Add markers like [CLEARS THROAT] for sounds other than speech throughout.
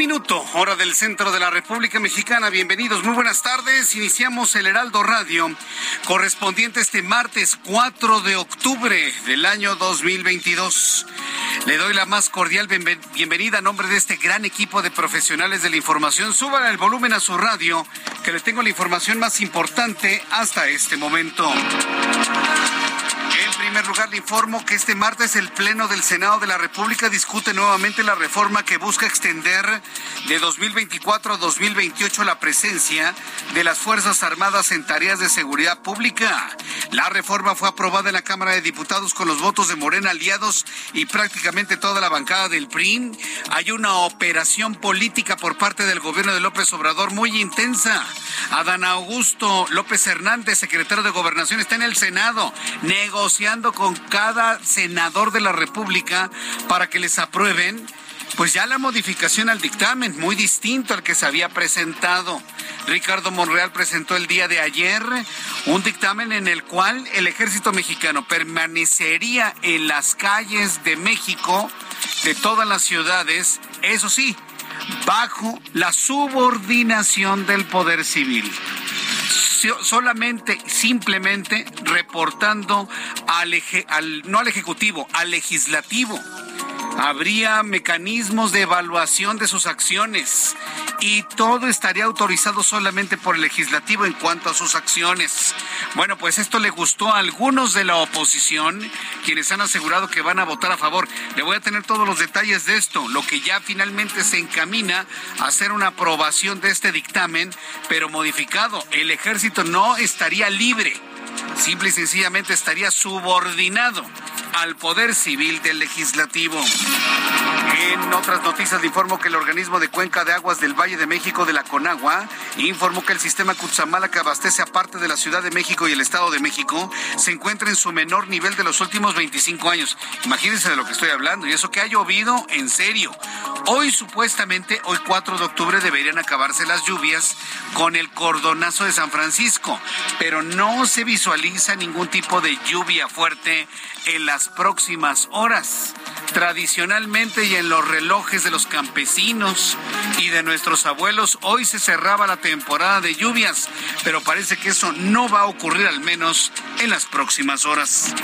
Minuto, hora del centro de la República Mexicana. Bienvenidos, muy buenas tardes. Iniciamos el Heraldo Radio, correspondiente este martes 4 de octubre del año 2022. Le doy la más cordial bienvenida a nombre de este gran equipo de profesionales de la información. Suban el volumen a su radio, que le tengo la información más importante hasta este momento primer lugar, le informo que este martes el Pleno del Senado de la República discute nuevamente la reforma que busca extender de 2024 a 2028 la presencia de las Fuerzas Armadas en tareas de seguridad pública. La reforma fue aprobada en la Cámara de Diputados con los votos de Morena aliados y prácticamente toda la bancada del PRI. Hay una operación política por parte del gobierno de López Obrador muy intensa. Adán Augusto López Hernández, secretario de Gobernación, está en el Senado negociando con cada senador de la República para que les aprueben pues ya la modificación al dictamen, muy distinto al que se había presentado. Ricardo Monreal presentó el día de ayer un dictamen en el cual el ejército mexicano permanecería en las calles de México, de todas las ciudades, eso sí, bajo la subordinación del poder civil solamente, simplemente reportando al, al, no al Ejecutivo, al Legislativo. Habría mecanismos de evaluación de sus acciones y todo estaría autorizado solamente por el legislativo en cuanto a sus acciones. Bueno, pues esto le gustó a algunos de la oposición, quienes han asegurado que van a votar a favor. Le voy a tener todos los detalles de esto, lo que ya finalmente se encamina a hacer una aprobación de este dictamen, pero modificado. El ejército no estaría libre, simple y sencillamente estaría subordinado al poder civil del legislativo. En otras noticias informo que el organismo de cuenca de aguas del Valle de México de la Conagua informó que el sistema Cutzamala que abastece a parte de la Ciudad de México y el Estado de México se encuentra en su menor nivel de los últimos 25 años. Imagínense de lo que estoy hablando y eso que ha llovido en serio. Hoy supuestamente, hoy 4 de octubre deberían acabarse las lluvias con el cordonazo de San Francisco, pero no se visualiza ningún tipo de lluvia fuerte en las próximas horas. Tradicionalmente y en los relojes de los campesinos y de nuestros abuelos, hoy se cerraba la temporada de lluvias, pero parece que eso no va a ocurrir al menos en las próximas horas.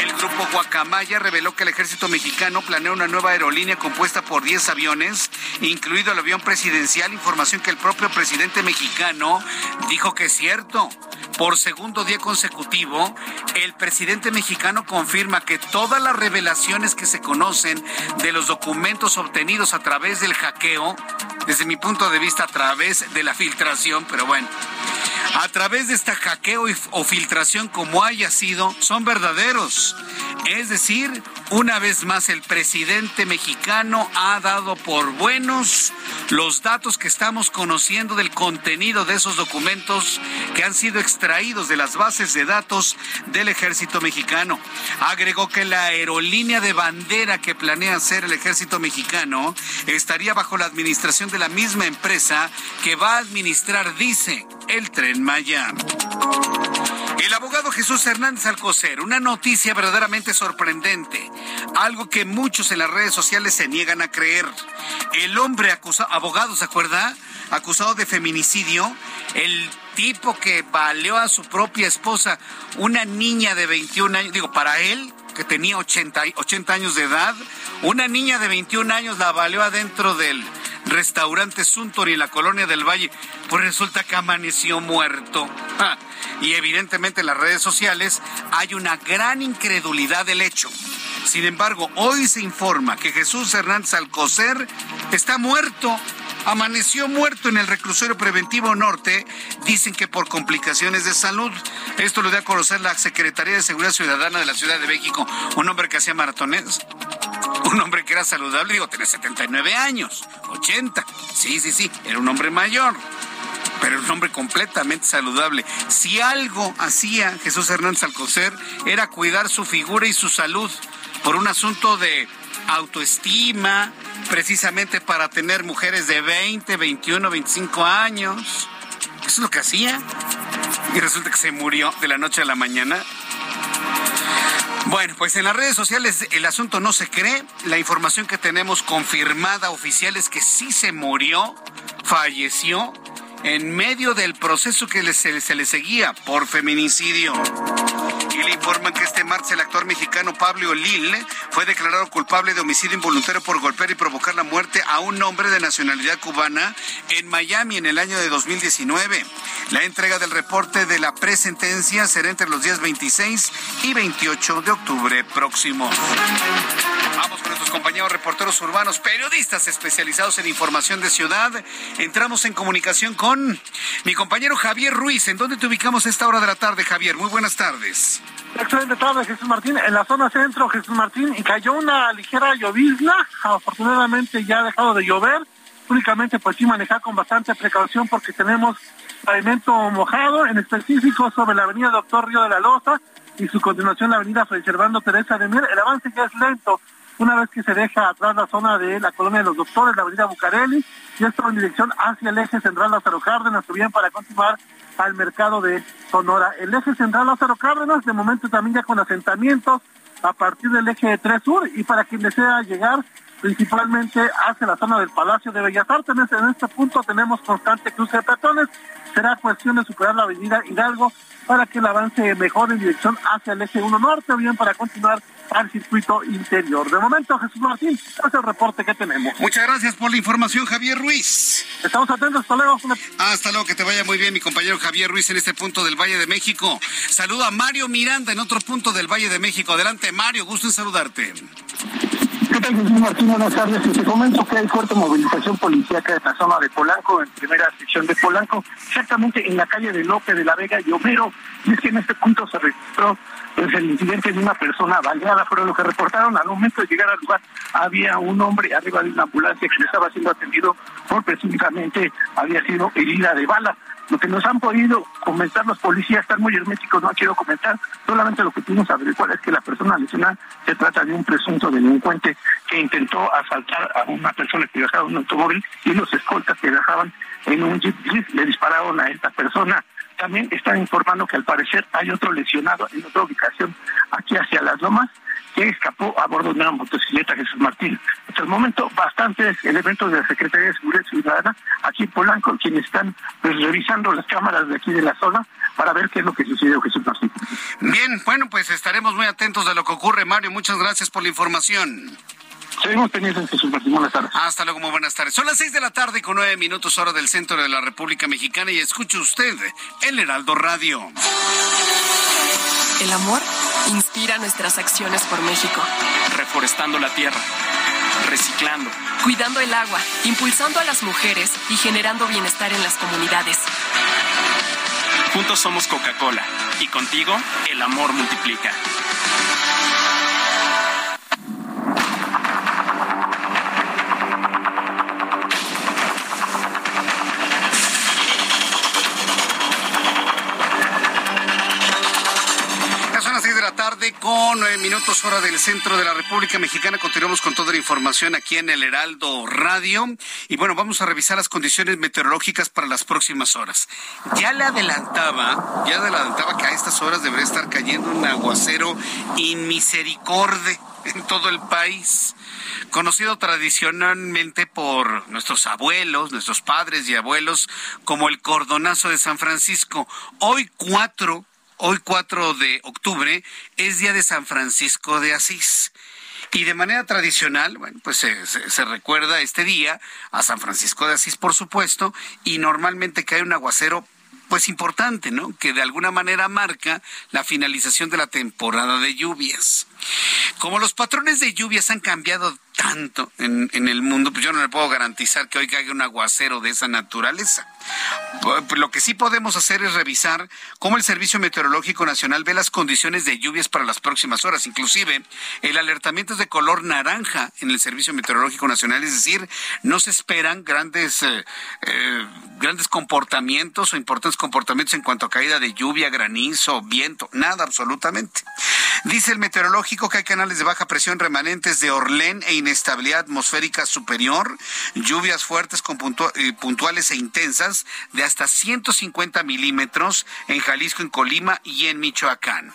El grupo Guacamaya reveló que el ejército mexicano planea una nueva aerolínea compuesta por 10 aviones, incluido el avión presidencial, información que el propio presidente mexicano dijo que es cierto. Por segundo día consecutivo, el presidente mexicano confirma que todas las revelaciones que se conocen de los documentos obtenidos a través del hackeo, desde mi punto de vista a través de la filtración, pero bueno, a través de esta hackeo o filtración como haya sido, son verdaderos. Es decir, una vez más el presidente mexicano ha dado por buenos los datos que estamos conociendo del contenido de esos documentos que han sido extraídos de las bases de datos del ejército mexicano. Agregó que la aerolínea de bandera que planea hacer el ejército mexicano estaría bajo la administración de la misma empresa que va a administrar, dice, el tren Maya. El abogado Jesús Hernández Alcocer, una noticia verdaderamente sorprendente, algo que muchos en las redes sociales se niegan a creer. El hombre acusado, abogado, ¿se acuerda? Acusado de feminicidio, el tipo que baleó a su propia esposa, una niña de 21 años, digo, para él, que tenía 80, 80 años de edad, una niña de 21 años la baleó adentro del restaurante Suntory en la colonia del Valle, pues resulta que amaneció muerto. Y evidentemente en las redes sociales hay una gran incredulidad del hecho. Sin embargo, hoy se informa que Jesús Hernández Alcocer está muerto amaneció muerto en el reclusorio preventivo norte, dicen que por complicaciones de salud. Esto lo dio a conocer la Secretaría de Seguridad Ciudadana de la Ciudad de México, un hombre que hacía maratones, un hombre que era saludable, digo, tenía 79 años, 80, sí, sí, sí, era un hombre mayor pero un hombre completamente saludable. Si algo hacía Jesús Hernández Alcocer era cuidar su figura y su salud por un asunto de autoestima, precisamente para tener mujeres de 20, 21, 25 años. Eso es lo que hacía. Y resulta que se murió de la noche a la mañana. Bueno, pues en las redes sociales el asunto no se cree. La información que tenemos confirmada oficial es que sí se murió, falleció en medio del proceso que se, le seguía por feminicidio. Y le informan que este martes el actor mexicano Pablo Lille fue declarado culpable de homicidio involuntario por golpear y provocar la muerte a un hombre de nacionalidad cubana en Miami en el año de 2019. La entrega del reporte de la presentencia será entre los días 26 y 28 de octubre próximo. Compañeros reporteros urbanos, periodistas especializados en información de ciudad. Entramos en comunicación con mi compañero Javier Ruiz. ¿En dónde te ubicamos a esta hora de la tarde, Javier? Muy buenas tardes. Excelente tarde, Jesús Martín. En la zona centro, Jesús Martín, y cayó una ligera llovizna. Afortunadamente ya ha dejado de llover. Únicamente pues sí manejar con bastante precaución porque tenemos pavimento mojado, en específico sobre la avenida Doctor Río de la Loza y su continuación la avenida Fray Servando Teresa de Mier. El avance ya es lento una vez que se deja atrás la zona de la colonia de los doctores, la avenida Bucareli, y esto en dirección hacia el eje central Lázaro Cárdenas, bien para continuar al mercado de Sonora. El eje central Lázaro Cárdenas, de momento también ya con asentamientos a partir del eje 3 Sur, y para quien desea llegar principalmente hacia la zona del Palacio de Bellas Artes. En este punto tenemos constante cruce de peatones. Será cuestión de superar la avenida Hidalgo para que el avance mejore en dirección hacia el eje 1 norte o bien para continuar al circuito interior. De momento, Jesús Martín, es el reporte que tenemos. Muchas gracias por la información, Javier Ruiz. Estamos atentos, hasta luego. Hasta luego, que te vaya muy bien, mi compañero Javier Ruiz, en este punto del Valle de México. Saludo a Mario Miranda en otro punto del Valle de México. Adelante, Mario, gusto en saludarte. ¿Qué tal, Jesús Martín? Buenas tardes. Y te comento que hay fuerte movilización policíaca en la zona de Polanco, en primera sección de Polanco, exactamente en la calle de López de la Vega y Homero. Y es que en este punto se registró pues, el incidente de una persona baleada. Fueron lo que reportaron. Al momento de llegar al lugar, había un hombre arriba de una ambulancia que estaba siendo atendido por presuntamente había sido herida de bala. Lo que nos han podido comentar los policías están muy herméticos, no quiero comentar, solamente lo que pudimos averiguar es que la persona lesionada se trata de un presunto delincuente que intentó asaltar a una persona que viajaba en un automóvil y los escoltas que viajaban en un jeep le dispararon a esta persona. También están informando que al parecer hay otro lesionado en otra ubicación aquí hacia las lomas que escapó a bordo de una motocicleta Jesús Martín. Hasta el momento, bastantes elementos de la Secretaría de Seguridad Ciudadana aquí en Polanco, quienes están pues, revisando las cámaras de aquí de la zona para ver qué es lo que sucedió Jesús Martín. Bien, bueno, pues estaremos muy atentos de lo que ocurre, Mario. Muchas gracias por la información. Seguimos teniendo Jesús Martín. Buenas tardes. Hasta luego, muy buenas tardes. Son las seis de la tarde con nueve minutos hora del centro de la República Mexicana y escuche usted el Heraldo Radio. El amor inspira nuestras acciones por México. Reforestando la tierra, reciclando, cuidando el agua, impulsando a las mujeres y generando bienestar en las comunidades. Juntos somos Coca-Cola y contigo el amor multiplica. Minutos hora del centro de la República Mexicana. Continuamos con toda la información aquí en el Heraldo Radio. Y bueno, vamos a revisar las condiciones meteorológicas para las próximas horas. Ya le adelantaba, ya le adelantaba que a estas horas debería estar cayendo un aguacero inmisericorde en todo el país conocido tradicionalmente por nuestros abuelos, nuestros padres y abuelos, como el cordonazo de San Francisco. Hoy cuatro hoy 4 de octubre, es día de San Francisco de Asís. Y de manera tradicional, bueno, pues se, se, recuerda este día a San Francisco de Asís, por supuesto, y normalmente cae un aguacero pues importante, ¿no? Que de alguna manera marca la finalización de la temporada de lluvias. Como los patrones de lluvias han cambiado tanto en, el mundo, pues yo no le puedo garantizar que hoy caiga un aguacero de esa naturaleza. Pues lo que sí podemos hacer es revisar cómo el Servicio Meteorológico Nacional ve las condiciones de lluvias para las próximas horas. Inclusive, el alertamiento es de color naranja en el Servicio Meteorológico Nacional, es decir, no se esperan grandes, eh, eh, grandes comportamientos o importantes comportamientos en cuanto a caída de lluvia, granizo, viento, nada absolutamente. Dice el meteorológico que hay canales de baja presión remanentes de Orlén e inestabilidad atmosférica superior, lluvias fuertes con eh, puntuales e intensas de hasta 150 milímetros en Jalisco, en Colima y en Michoacán.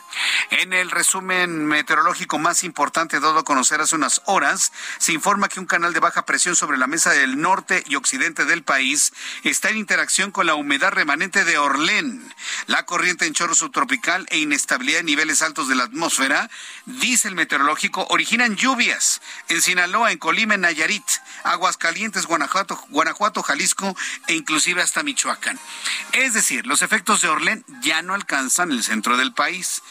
En el resumen meteorológico más importante dado a conocer hace unas horas, se informa que un canal de baja presión sobre la mesa del norte y occidente del país está en interacción con la humedad remanente de Orlén. La corriente en chorro subtropical e inestabilidad en niveles altos de la atmósfera, dice el meteorológico, originan lluvias en Sinaloa, en Colima, en Nayarit, Aguascalientes, Guanajuato, Guanajuato, Jalisco e inclusive hasta Michoacán. Es decir, los efectos de Orlén ya no alcanzan el centro del país.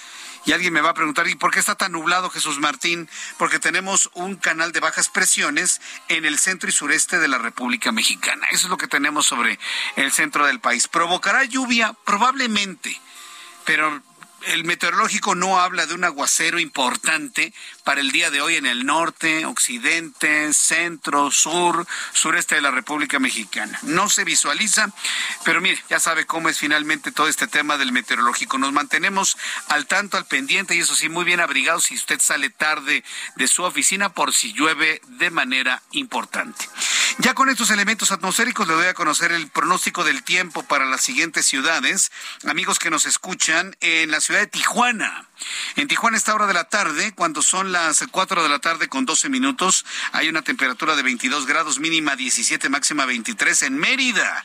Y alguien me va a preguntar, ¿y por qué está tan nublado Jesús Martín? Porque tenemos un canal de bajas presiones en el centro y sureste de la República Mexicana. Eso es lo que tenemos sobre el centro del país. ¿Provocará lluvia? Probablemente. Pero el meteorológico no habla de un aguacero importante para el día de hoy en el norte, occidente, centro, sur, sureste de la República Mexicana. No se visualiza, pero mire, ya sabe cómo es finalmente todo este tema del meteorológico. Nos mantenemos al tanto, al pendiente y eso sí, muy bien abrigados si usted sale tarde de su oficina por si llueve de manera importante. Ya con estos elementos atmosféricos le doy a conocer el pronóstico del tiempo para las siguientes ciudades. Amigos que nos escuchan en la ciudad de Tijuana. En Tijuana esta hora de la tarde, cuando son las 4 de la tarde con 12 minutos, hay una temperatura de 22 grados, mínima 17, máxima 23 en Mérida.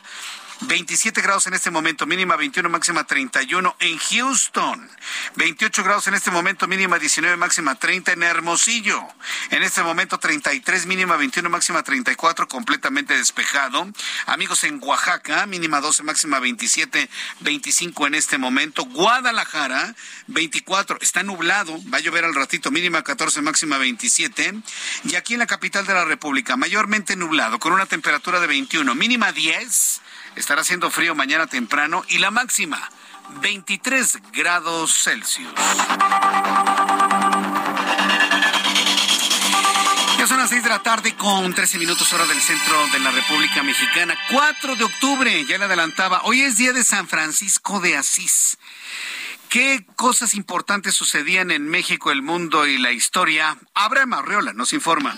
27 grados en este momento, mínima 21, máxima 31 en Houston. 28 grados en este momento, mínima 19, máxima 30 en Hermosillo. En este momento 33, mínima 21, máxima 34, completamente despejado. Amigos en Oaxaca, mínima 12, máxima 27, 25 en este momento. Guadalajara, 24, está nublado, va a llover al ratito, mínima 14, máxima 27. Y aquí en la capital de la República, mayormente nublado, con una temperatura de 21, mínima 10 Estará haciendo frío mañana temprano y la máxima 23 grados Celsius. Ya son las 6 de la tarde con 13 minutos hora del centro de la República Mexicana. 4 de octubre, ya le adelantaba. Hoy es día de San Francisco de Asís. ¿Qué cosas importantes sucedían en México, el mundo y la historia? Abraham Arreola nos informa.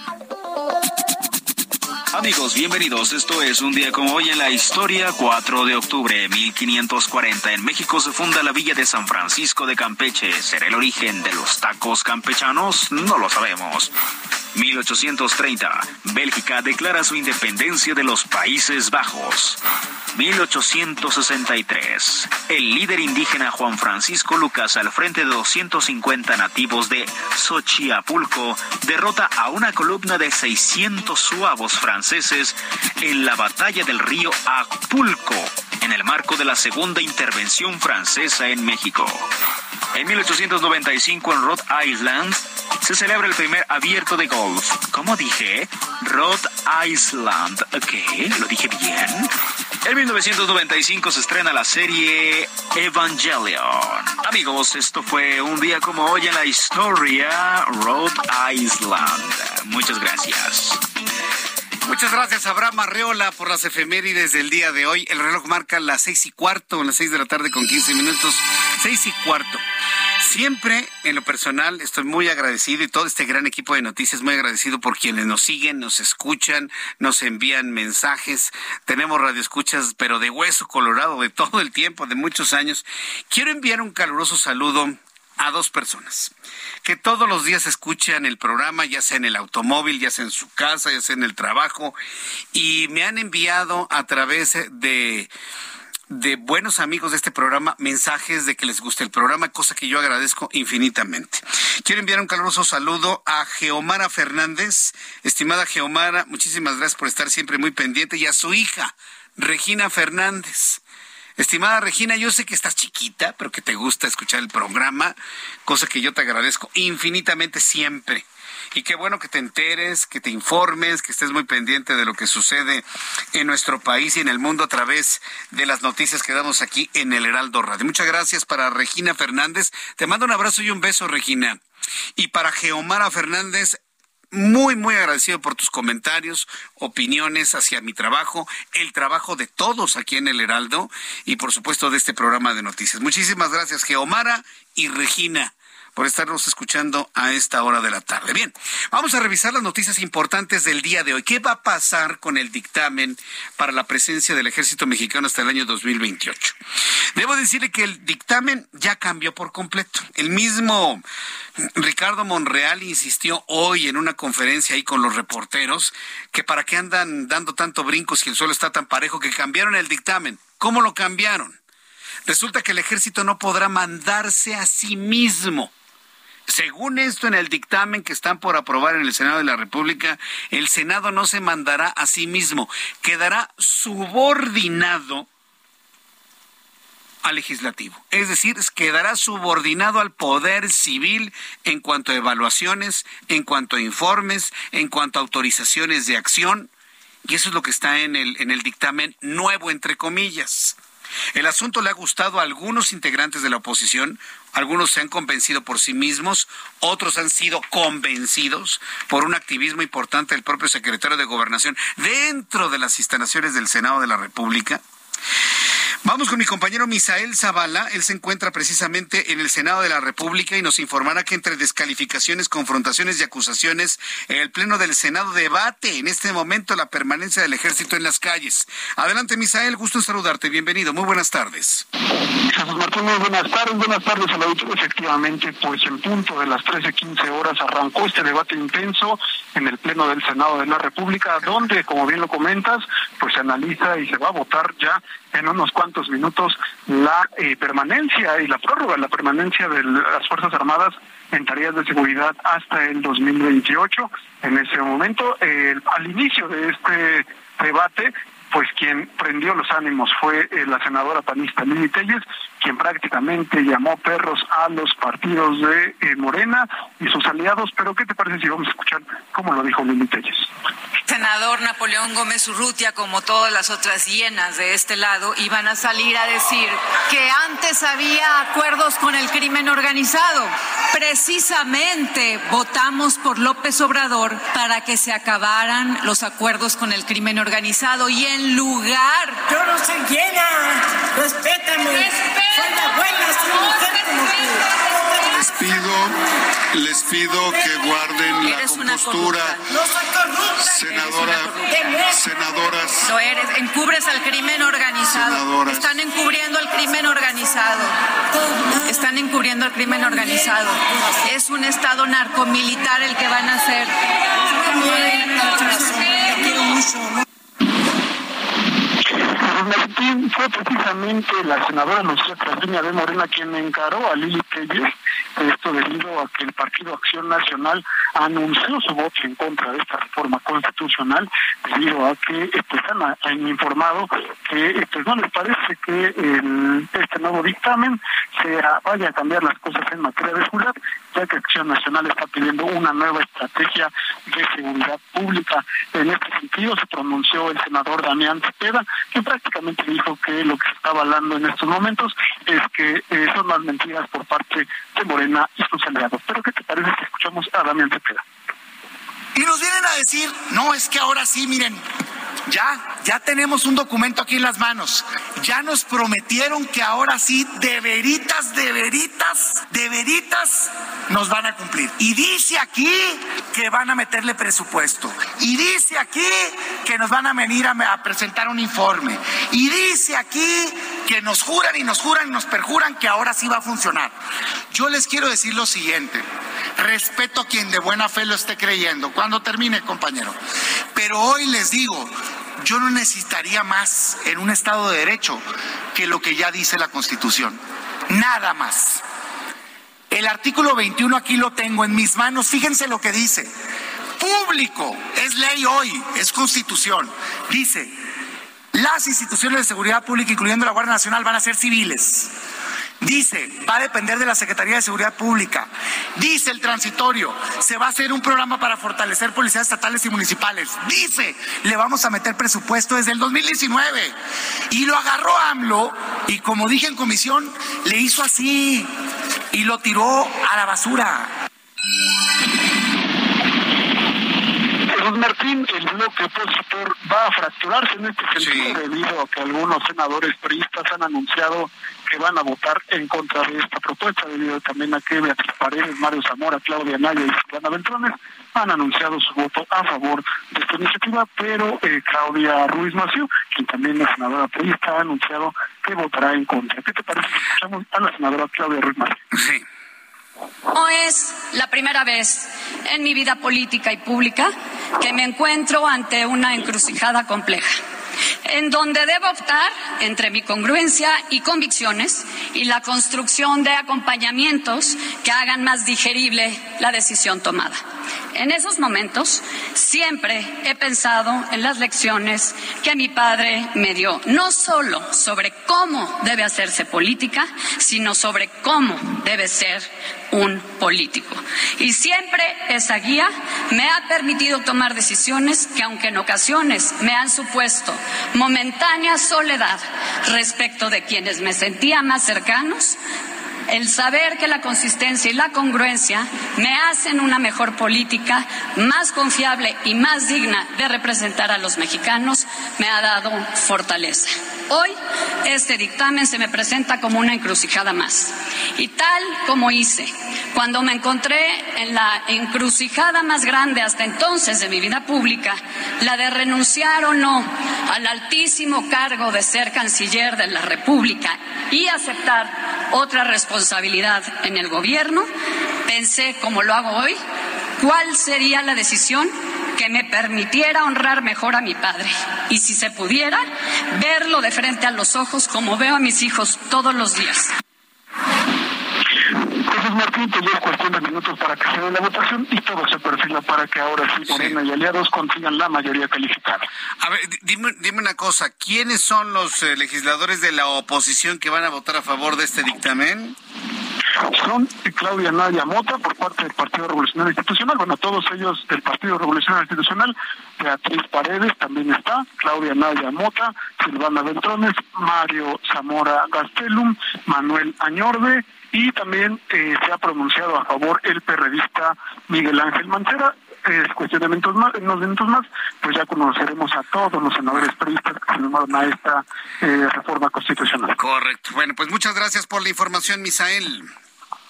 Amigos, bienvenidos. Esto es un día como hoy en la historia, 4 de octubre de 1540. En México se funda la villa de San Francisco de Campeche. ¿Será el origen de los tacos campechanos? No lo sabemos. 1830. Bélgica declara su independencia de los Países Bajos. 1863. El líder indígena Juan Francisco Lucas, al frente de 250 nativos de Xochiapulco, derrota a una columna de 600 suavos franceses en la batalla del río Acapulco, en el marco de la segunda intervención francesa en México. En 1895 en Rhode Island se celebra el primer abierto de golf. ¿Cómo dije? Rhode Island. Ok, lo dije bien. En 1995 se estrena la serie Evangelion. Amigos, esto fue un día como hoy en la historia Rhode Island. Muchas gracias. Muchas gracias, Abraham Arreola, por las efemérides del día de hoy. El reloj marca las seis y cuarto, las seis de la tarde con quince minutos. Seis y cuarto. Siempre, en lo personal, estoy muy agradecido y todo este gran equipo de noticias muy agradecido por quienes nos siguen, nos escuchan, nos envían mensajes. Tenemos radioescuchas, pero de hueso colorado, de todo el tiempo, de muchos años. Quiero enviar un caluroso saludo a dos personas que todos los días escuchan el programa, ya sea en el automóvil, ya sea en su casa, ya sea en el trabajo, y me han enviado a través de de buenos amigos de este programa mensajes de que les guste el programa, cosa que yo agradezco infinitamente. Quiero enviar un caluroso saludo a Geomara Fernández. Estimada Geomara, muchísimas gracias por estar siempre muy pendiente y a su hija, Regina Fernández. Estimada Regina, yo sé que estás chiquita, pero que te gusta escuchar el programa, cosa que yo te agradezco infinitamente siempre. Y qué bueno que te enteres, que te informes, que estés muy pendiente de lo que sucede en nuestro país y en el mundo a través de las noticias que damos aquí en el Heraldo Radio. Muchas gracias para Regina Fernández. Te mando un abrazo y un beso, Regina. Y para Geomara Fernández, muy, muy agradecido por tus comentarios, opiniones hacia mi trabajo, el trabajo de todos aquí en el Heraldo y por supuesto de este programa de noticias. Muchísimas gracias, Geomara y Regina por estarnos escuchando a esta hora de la tarde. Bien, vamos a revisar las noticias importantes del día de hoy. ¿Qué va a pasar con el dictamen para la presencia del ejército mexicano hasta el año 2028? Debo decirle que el dictamen ya cambió por completo. El mismo Ricardo Monreal insistió hoy en una conferencia ahí con los reporteros que para qué andan dando tanto brinco si el suelo está tan parejo que cambiaron el dictamen. ¿Cómo lo cambiaron? Resulta que el ejército no podrá mandarse a sí mismo. Según esto, en el dictamen que están por aprobar en el Senado de la República, el Senado no se mandará a sí mismo, quedará subordinado al legislativo. Es decir, quedará subordinado al poder civil en cuanto a evaluaciones, en cuanto a informes, en cuanto a autorizaciones de acción. Y eso es lo que está en el, en el dictamen nuevo, entre comillas. El asunto le ha gustado a algunos integrantes de la oposición, algunos se han convencido por sí mismos, otros han sido convencidos por un activismo importante del propio secretario de Gobernación dentro de las instalaciones del Senado de la República. Vamos con mi compañero Misael Zavala. Él se encuentra precisamente en el Senado de la República y nos informará que entre descalificaciones, confrontaciones y acusaciones, el Pleno del Senado debate en este momento la permanencia del ejército en las calles. Adelante, Misael. Gusto en saludarte. Bienvenido. Muy buenas tardes. Jesús Martín, muy buenas tardes. Buenas tardes al auditorio. Efectivamente, pues en punto de las 13.15 horas arrancó este debate intenso en el Pleno del Senado de la República, donde, como bien lo comentas, pues se analiza y se va a votar ya en unos cuantos minutos la eh, permanencia y la prórroga, la permanencia de las Fuerzas Armadas en tareas de seguridad hasta el 2028. En ese momento, al inicio de este debate, pues quien prendió los ánimos fue eh, la senadora panista Lili Telles, quien prácticamente llamó perros a los partidos de eh, Morena y sus aliados. Pero ¿qué te parece si vamos a escuchar cómo lo dijo Lili Telles? Senador Napoleón Gómez Urrutia, como todas las otras hienas de este lado, iban a salir a decir que antes había acuerdos con el crimen organizado. Precisamente votamos por López Obrador para que se acabaran los acuerdos con el crimen organizado y en lugar. Yo no soy llena, respétame. Soy la buena, soy mujer como tú. Les pido, les pido que guarden la compostura. No soy corrupta. Senadora, senadoras. Lo eres, encubres al crimen organizado. Senadoras. Están encubriendo al crimen organizado. Están encubriendo al crimen organizado. Es un estado narcomilitar el que van a hacer. Te quiero mucho. Fue precisamente la senadora Lucía Trasviña de Morena quien encaró a Lili Telles, esto debido a que el Partido Acción Nacional anunció su voto en contra de esta reforma constitucional, debido a que pues, han, han informado que pues, no les parece que el, este nuevo dictamen sea, vaya a cambiar las cosas en materia de seguridad, ya que Acción Nacional está pidiendo una nueva estrategia de seguridad pública. En este sentido se pronunció el senador Damián Cepeda, que prácticamente dijo que lo que se está avalando en estos momentos es que eh, son las mentiras por parte de Morena y sus aliados. Pero ¿qué te parece si escuchamos a Damián Cepeda? Y nos vienen a decir, no, es que ahora sí, miren, ya, ya tenemos un documento aquí en las manos. Ya nos prometieron que ahora sí, de veritas, de veritas, de veritas, nos van a cumplir. Y dice aquí que van a meterle presupuesto. Y dice aquí que nos van a venir a, presentar un informe. Y dice aquí que nos juran y nos juran y nos perjuran que ahora sí va a funcionar. Yo les quiero decir lo siguiente. Respeto a quien de buena fe lo esté creyendo. Termine, compañero. Pero hoy les digo, yo no necesitaría más en un Estado de Derecho que lo que ya dice la Constitución. Nada más. El artículo 21 aquí lo tengo en mis manos. Fíjense lo que dice. Público, es ley hoy, es constitución. Dice, las instituciones de seguridad pública, incluyendo la Guardia Nacional, van a ser civiles. Dice, va a depender de la Secretaría de Seguridad Pública. Dice el transitorio, se va a hacer un programa para fortalecer policías estatales y municipales. Dice, le vamos a meter presupuesto desde el 2019. Y lo agarró AMLO y como dije en comisión, le hizo así y lo tiró a la basura. Jesús Martín, el bloque opositor va a fracturarse en este sentido debido a que algunos senadores priistas han anunciado que van a votar en contra de esta propuesta, debido también a que Beatriz Paredes, Mario Zamora, Claudia Naya y Silvana Ventrones han anunciado su voto a favor de esta iniciativa, pero eh, Claudia Ruiz Maciú, quien también es senadora priista, ha anunciado que votará en contra. ¿Qué te parece? Escuchamos a la senadora Claudia Ruiz Maciú. Sí. No es la primera vez en mi vida política y pública que me encuentro ante una encrucijada compleja en donde debo optar entre mi congruencia y convicciones y la construcción de acompañamientos que hagan más digerible la decisión tomada. En esos momentos siempre he pensado en las lecciones que mi padre me dio, no solo sobre cómo debe hacerse política, sino sobre cómo debe ser un político. Y siempre esa guía me ha permitido tomar decisiones que, aunque en ocasiones me han supuesto momentánea soledad respecto de quienes me sentía más cercanos, el saber que la consistencia y la congruencia me hacen una mejor política, más confiable y más digna de representar a los mexicanos, me ha dado fortaleza. Hoy este dictamen se me presenta como una encrucijada más. Y tal como hice cuando me encontré en la encrucijada más grande hasta entonces de mi vida pública, la de renunciar o no al altísimo cargo de ser canciller de la República y aceptar otra responsabilidad en el gobierno, pensé, como lo hago hoy, cuál sería la decisión que me permitiera honrar mejor a mi padre y si se pudiera, verlo de frente a los ojos como veo a mis hijos todos los días. Martín, pues ya cuestión de minutos para que se dé la votación y todo se perfila para que ahora sí Morena y aliados consigan la mayoría calificada. A ver, dime, dime una cosa, ¿quiénes son los eh, legisladores de la oposición que van a votar a favor de este dictamen? son Claudia Nadia Mota por parte del Partido Revolucionario Institucional, bueno, todos ellos del Partido Revolucionario Institucional, Beatriz Paredes también está, Claudia Nadia Mota, Silvana Ventrones, Mario Zamora Gastelum, Manuel Añorbe, y también eh, se ha pronunciado a favor el periodista Miguel Ángel Mancera. Es cuestionamientos más, en unos minutos más, pues ya conoceremos a todos los senadores periodistas que firmaron a esta eh, reforma constitucional. Correcto. Bueno, pues muchas gracias por la información, Misael.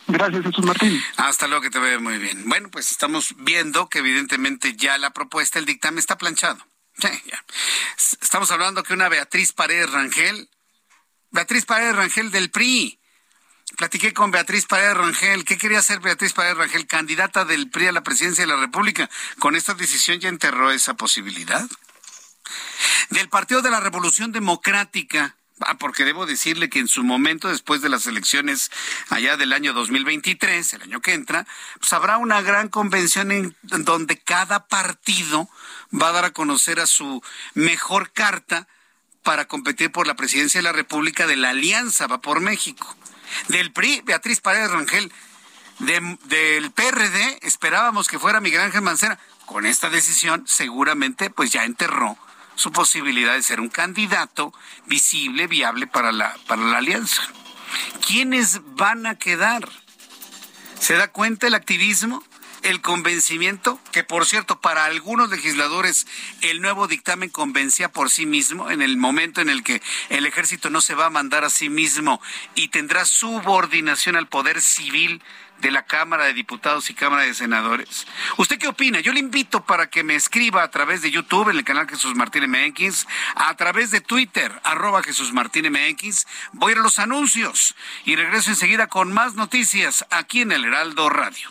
Gracias, Jesús Martín. Hasta luego, que te vea muy bien. Bueno, pues estamos viendo que evidentemente ya la propuesta, el dictamen está planchado. [LAUGHS] Sí, ya. Estamos hablando que una Beatriz Paredes Rangel, Beatriz Paredes Rangel del PRI, Platiqué con Beatriz Paredes Rangel. ¿Qué quería hacer Beatriz Paredes Rangel, candidata del PRI a la presidencia de la República? ¿Con esta decisión ya enterró esa posibilidad? Del Partido de la Revolución Democrática. Ah, porque debo decirle que en su momento, después de las elecciones allá del año 2023, el año que entra, pues habrá una gran convención en donde cada partido va a dar a conocer a su mejor carta para competir por la presidencia de la República de la Alianza Va por México. Del PRI, Beatriz Paredes Rangel. del PRD, esperábamos que fuera Miguel Ángel Mancera. Con esta decisión, seguramente, pues ya enterró su posibilidad de ser un candidato visible, viable para la, para la alianza. ¿Quiénes van a quedar? ¿Se da cuenta el activismo? El convencimiento, que por cierto, para algunos legisladores el nuevo dictamen convencía por sí mismo en el momento en el que el ejército no se va a mandar a sí mismo y tendrá subordinación al poder civil de la Cámara de Diputados y Cámara de Senadores. ¿Usted qué opina? Yo le invito para que me escriba a través de YouTube en el canal Jesús Martín MX, a través de Twitter, arroba Jesús Martín MX. Voy a a los anuncios y regreso enseguida con más noticias aquí en el Heraldo Radio.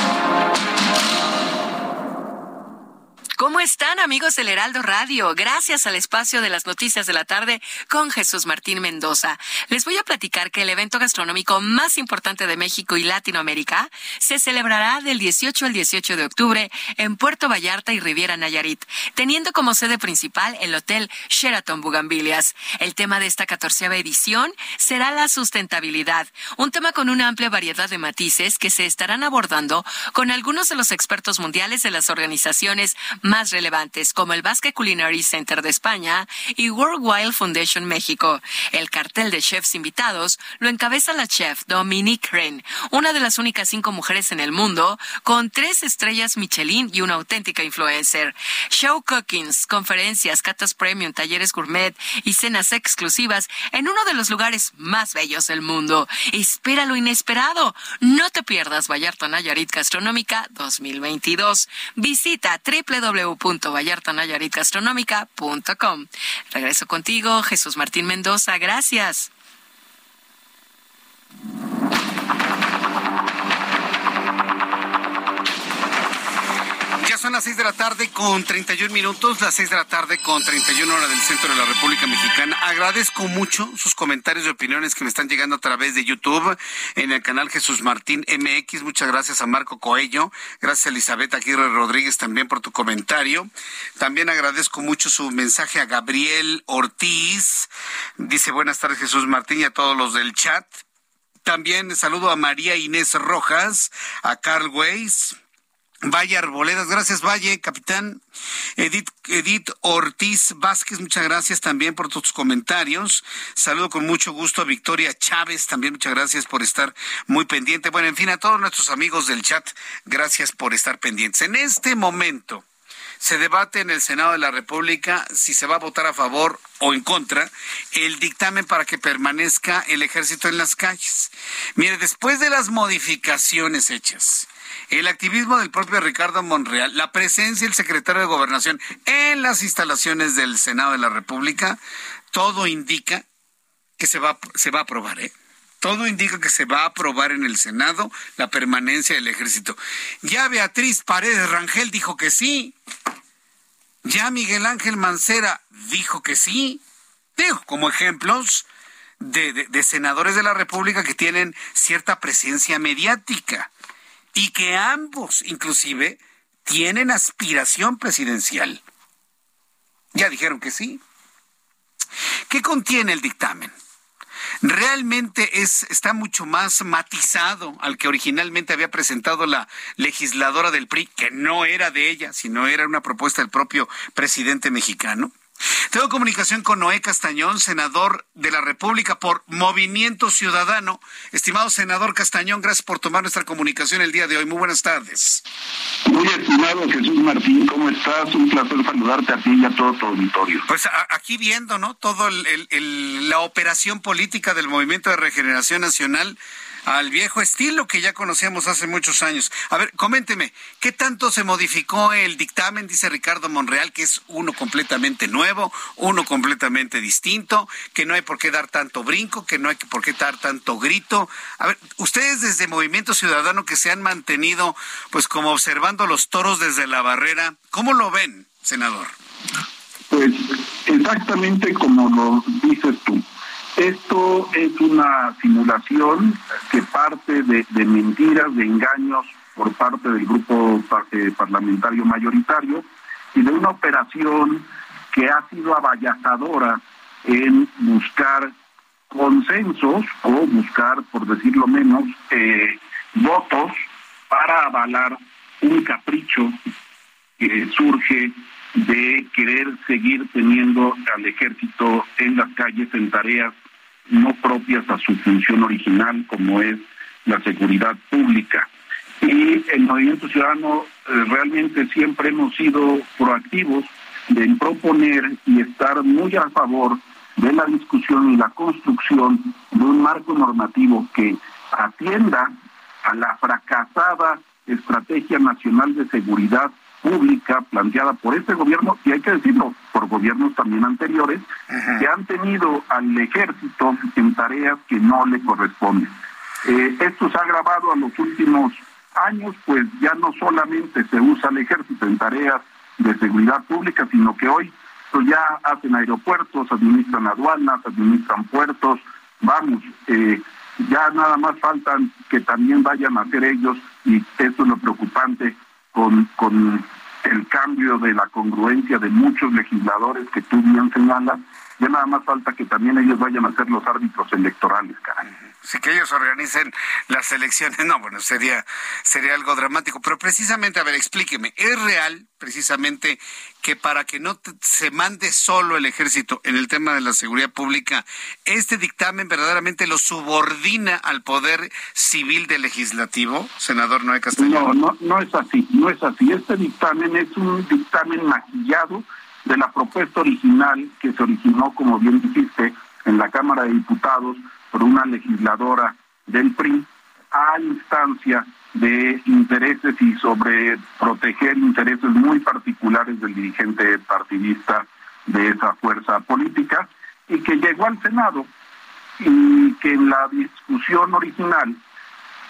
¿Cómo están amigos del Heraldo Radio? Gracias al espacio de las noticias de la tarde con Jesús Martín Mendoza. Les voy a platicar que el evento gastronómico más importante de México y Latinoamérica se celebrará del 18 al 18 de octubre en Puerto Vallarta y Riviera Nayarit, teniendo como sede principal el Hotel Sheraton Bugambilias. El tema de esta catorceava edición será la sustentabilidad, un tema con una amplia variedad de matices que se estarán abordando con algunos de los expertos mundiales de las organizaciones relevantes como el Basque Culinary Center de España y World Wild Foundation México. El cartel de chefs invitados lo encabeza la chef Dominique Ren, una de las únicas cinco mujeres en el mundo con tres estrellas Michelin y una auténtica influencer. Show cookings, conferencias, catas premium, talleres gourmet y cenas exclusivas en uno de los lugares más bellos del mundo. Espera lo inesperado. No te pierdas Vallarta Nayarit Gastronómica 2022. Visita www www.vallartanayaritgastronómica.com. Regreso contigo, Jesús Martín Mendoza. Gracias. Son las seis de la tarde con 31 minutos, las seis de la tarde con 31 horas del centro de la República Mexicana. Agradezco mucho sus comentarios y opiniones que me están llegando a través de YouTube en el canal Jesús Martín MX. Muchas gracias a Marco Coello. Gracias a Elizabeth Aguirre Rodríguez también por tu comentario. También agradezco mucho su mensaje a Gabriel Ortiz. Dice buenas tardes Jesús Martín y a todos los del chat. También saludo a María Inés Rojas, a Carl Weiss, Valle Arboledas, gracias Valle, capitán. Edith, Edith Ortiz Vázquez, muchas gracias también por tus comentarios. Saludo con mucho gusto a Victoria Chávez, también muchas gracias por estar muy pendiente. Bueno, en fin, a todos nuestros amigos del chat, gracias por estar pendientes. En este momento se debate en el Senado de la República si se va a votar a favor o en contra el dictamen para que permanezca el ejército en las calles. Mire, después de las modificaciones hechas, el activismo del propio Ricardo Monreal, la presencia del secretario de Gobernación en las instalaciones del Senado de la República, todo indica que se va, a aprobar, ¿eh? Todo indica que se va a aprobar en el Senado la permanencia del ejército. Ya Beatriz Paredes Rangel dijo que sí. Ya Miguel Ángel Mancera dijo que sí. Dijo, como ejemplos de senadores de la República que tienen cierta presencia mediática y que ambos inclusive tienen aspiración presidencial. Ya dijeron que sí. ¿Qué contiene el dictamen? Realmente es, está mucho más matizado al que originalmente había presentado la legisladora del PRI, que no era de ella, sino era una propuesta del propio presidente mexicano. Tengo comunicación con Noé Castañón, senador de la República por Movimiento Ciudadano. Estimado senador Castañón, gracias por tomar nuestra comunicación el día de hoy. Muy buenas tardes. Muy estimado Jesús Martín, ¿cómo estás? Un placer saludarte a ti y a todo tu auditorio. Pues aquí viendo, ¿no? Todo el, el, la operación política del Movimiento de Regeneración Nacional al viejo estilo que ya conocíamos hace muchos años. A ver, coménteme, ¿qué tanto se modificó el dictamen? Dice Ricardo Monreal que es uno completamente nuevo, uno completamente distinto, que no hay por qué dar tanto brinco, que no hay por qué dar tanto grito. A ver, ustedes desde Movimiento Ciudadano que se han mantenido pues como observando los toros desde la barrera, ¿cómo lo ven, senador? Pues exactamente como lo dices tú. Esto es una simulación que parte de, mentiras, de engaños por parte del grupo eh, parlamentario mayoritario y de una operación que ha sido avallazadora en buscar consensos o buscar, por decirlo menos, eh, votos para avalar un capricho que surge de querer seguir teniendo al ejército en las calles en tareas no propias a su función original, como es la seguridad pública. Y el Movimiento Ciudadano eh, realmente siempre hemos sido proactivos de proponer y estar muy a favor de la discusión y la construcción de un marco normativo que atienda a la fracasada Estrategia Nacional de Seguridad pública planteada por este gobierno, y hay que decirlo, por gobiernos también anteriores, que han tenido al ejército en tareas que no le corresponden. Eh, esto se ha agravado a los últimos años, pues ya no solamente se usa el ejército en tareas de seguridad pública, sino que hoy pues ya hacen aeropuertos, administran aduanas, administran puertos, vamos, eh, ya nada más faltan que también vayan a hacer ellos, y esto es lo preocupante, con, con el cambio de la congruencia de muchos legisladores que tú bien señalas, ya nada más falta que también ellos vayan a ser los árbitros electorales, caray. Sí, que ellos organicen las elecciones, [LAUGHS] no, bueno, sería, sería algo dramático. Pero precisamente, a ver, explíqueme, ¿es real precisamente que para que no se mande solo el ejército en el tema de la seguridad pública, este dictamen verdaderamente lo subordina al poder civil del legislativo, senador Noé Castellano? No, no, no es así, no es así. Este dictamen es un dictamen maquillado de la propuesta original que se originó, como bien dijiste, en la Cámara de Diputados por una legisladora del PRI a instancia de intereses y sobre proteger intereses muy particulares del dirigente partidista de esa fuerza política y que llegó al Senado y que en la discusión original,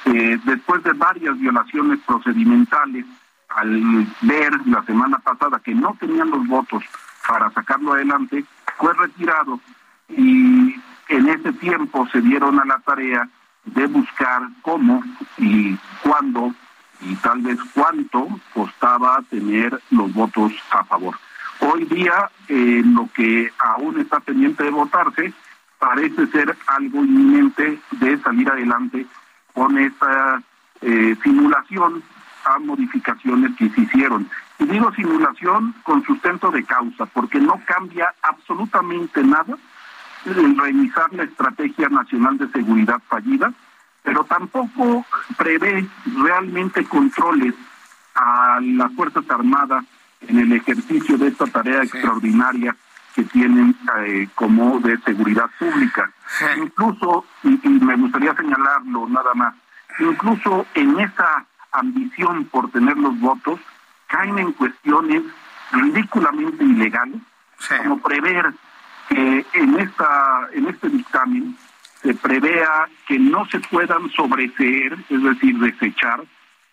eh, después de varias violaciones procedimentales, al ver la semana pasada que no tenían los votos para sacarlo adelante, fue retirado y en ese tiempo se dieron a la tarea de buscar cómo y cuándo y tal vez cuánto costaba tener los votos a favor. Hoy día eh, lo que aún está pendiente de votarse parece ser algo inminente de salir adelante con esta eh, simulación a modificaciones que se hicieron. Y digo simulación con sustento de causa, porque no cambia absolutamente nada revisar la Estrategia Nacional de Seguridad fallida, pero tampoco prevé realmente controles a las Fuerzas Armadas en el ejercicio de esta tarea extraordinaria que tienen eh, como de seguridad pública. Incluso, y, me gustaría señalarlo nada más, incluso en esa ambición por tener los votos, caen en cuestiones ridículamente ilegales, como prever en, esta, en este dictamen se prevea que no se puedan sobreseer, es decir, desechar,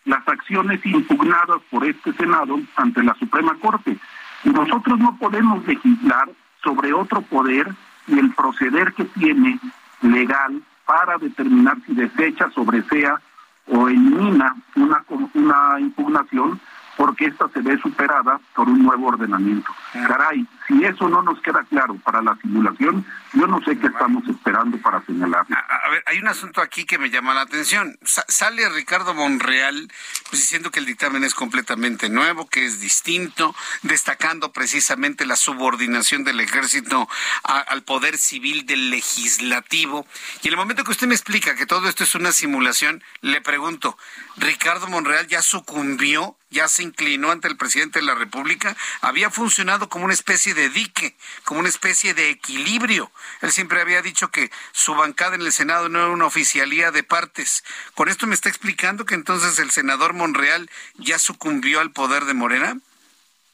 las acciones impugnadas por este Senado ante la Suprema Corte. Y nosotros no podemos legislar sobre otro poder y el proceder que tiene legal para determinar si desecha, sobresea o elimina una, una impugnación porque esta se ve superada por un nuevo ordenamiento. Caray, si eso no nos queda claro para la simulación, yo no sé qué estamos esperando para señalar. A, ver, hay un asunto aquí que me llama la atención. sale Ricardo Monreal pues, diciendo que el dictamen es completamente nuevo, que es distinto, destacando precisamente la subordinación del ejército al poder civil del legislativo. Y en el momento que usted me explica que todo esto es una simulación, le pregunto, ¿Ricardo Monreal ya sucumbió ya se inclinó ante el presidente de la República, había funcionado como una especie de dique, como una especie de equilibrio. Él siempre había dicho que su bancada en el Senado no era una oficialía de partes. ¿Con esto me está explicando que entonces el senador Monreal ya sucumbió al poder de Morena?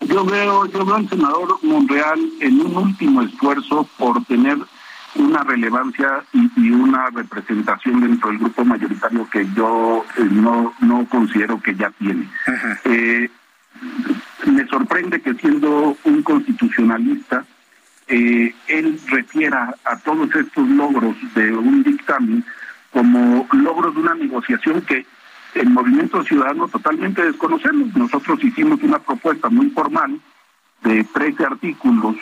Yo veo, yo veo al senador Monreal en un último esfuerzo por tener una relevancia y, una representación dentro del grupo mayoritario que yo eh, no, no considero que ya tiene. Eh, me sorprende que siendo un constitucionalista, eh, él refiera a todos estos logros de un dictamen como logros de una negociación que el movimiento ciudadano totalmente desconocemos. Nosotros hicimos una propuesta muy formal de 13 artículos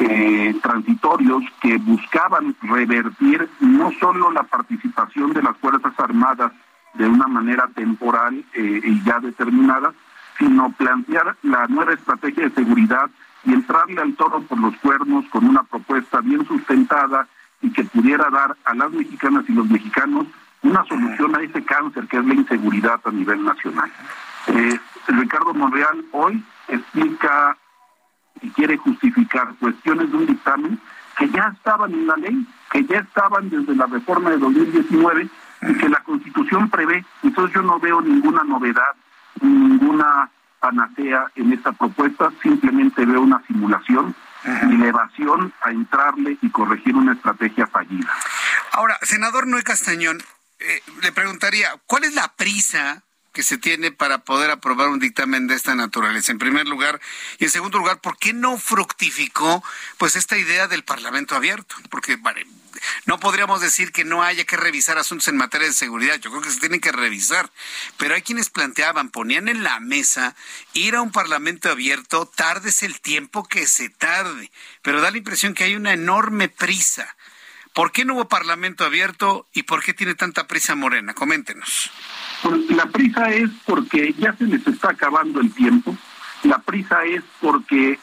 eh, transitorios que buscaban revertir no solo la participación de las Fuerzas Armadas de una manera temporal eh, y ya determinada, sino plantear la nueva estrategia de seguridad y entrarle al toro por los cuernos con una propuesta bien sustentada y que pudiera dar a las mexicanas y los mexicanos una solución a ese cáncer que es la inseguridad a nivel nacional. Eh, Ricardo Monreal hoy explica y quiere justificar cuestiones de un dictamen que ya estaban en la ley, que ya estaban desde la reforma de 2019 y que la Constitución prevé. Entonces yo no veo ninguna novedad, ninguna panacea en esta propuesta, simplemente veo una simulación y elevación a entrarle y corregir una estrategia fallida. Ahora, senador Noé Castañón, eh, le preguntaría, ¿cuál es la prisa que se tiene para poder aprobar un dictamen de esta naturaleza, en primer lugar. Y en segundo lugar, ¿por qué no fructificó pues esta idea del Parlamento abierto? Porque vale, no podríamos decir que no haya que revisar asuntos en materia de seguridad, yo creo que se tienen que revisar, pero hay quienes planteaban, ponían en la mesa ir a un Parlamento abierto, tardes el tiempo que se tarde, pero da la impresión que hay una enorme prisa. ¿Por qué no hubo Parlamento abierto y por qué tiene tanta prisa Morena? Coméntenos. La prisa es porque ya se les está acabando el tiempo. La prisa es porque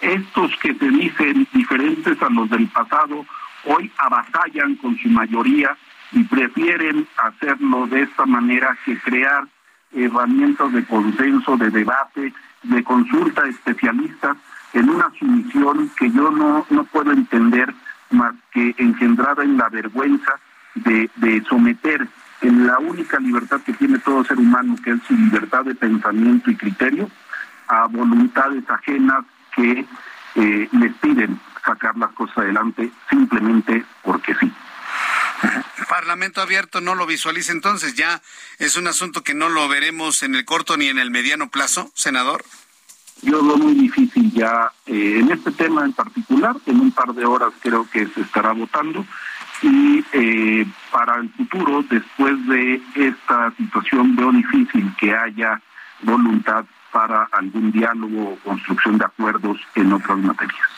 estos que se dicen diferentes a los del pasado hoy avasallan con su mayoría y prefieren hacerlo de esta manera que crear herramientas de consenso, de debate, de consulta de especialistas en una sumisión que yo no, no puedo entender más que engendrada en la vergüenza de, de someter en la única libertad que tiene todo ser humano, que es su libertad de pensamiento y criterio, a voluntades ajenas que eh, les piden sacar las cosas adelante simplemente porque sí. Parlamento abierto no lo visualiza entonces, ya es un asunto que no lo veremos en el corto ni en el mediano plazo, senador. Yo lo muy difícil ya eh, en este tema en particular, en un par de horas creo que se estará votando y eh, para el futuro, después de esta situación, veo difícil que haya voluntad para algún diálogo o construcción de acuerdos en otras materias.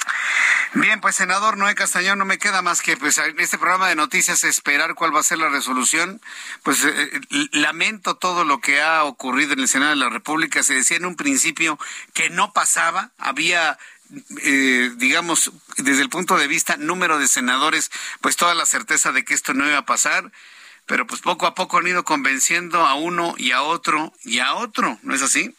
Bien, pues senador Noé Castañón, no me queda más que pues en este programa de noticias esperar cuál va a ser la resolución. Pues eh, eh, lamento todo lo que ha ocurrido en el Senado de la República. Se decía en un principio que no pasaba, había eh, digamos, desde el punto de vista número de senadores, pues toda la certeza de que esto no iba a pasar, pero pues poco a poco han ido convenciendo a uno y a otro y a otro, ¿no es así?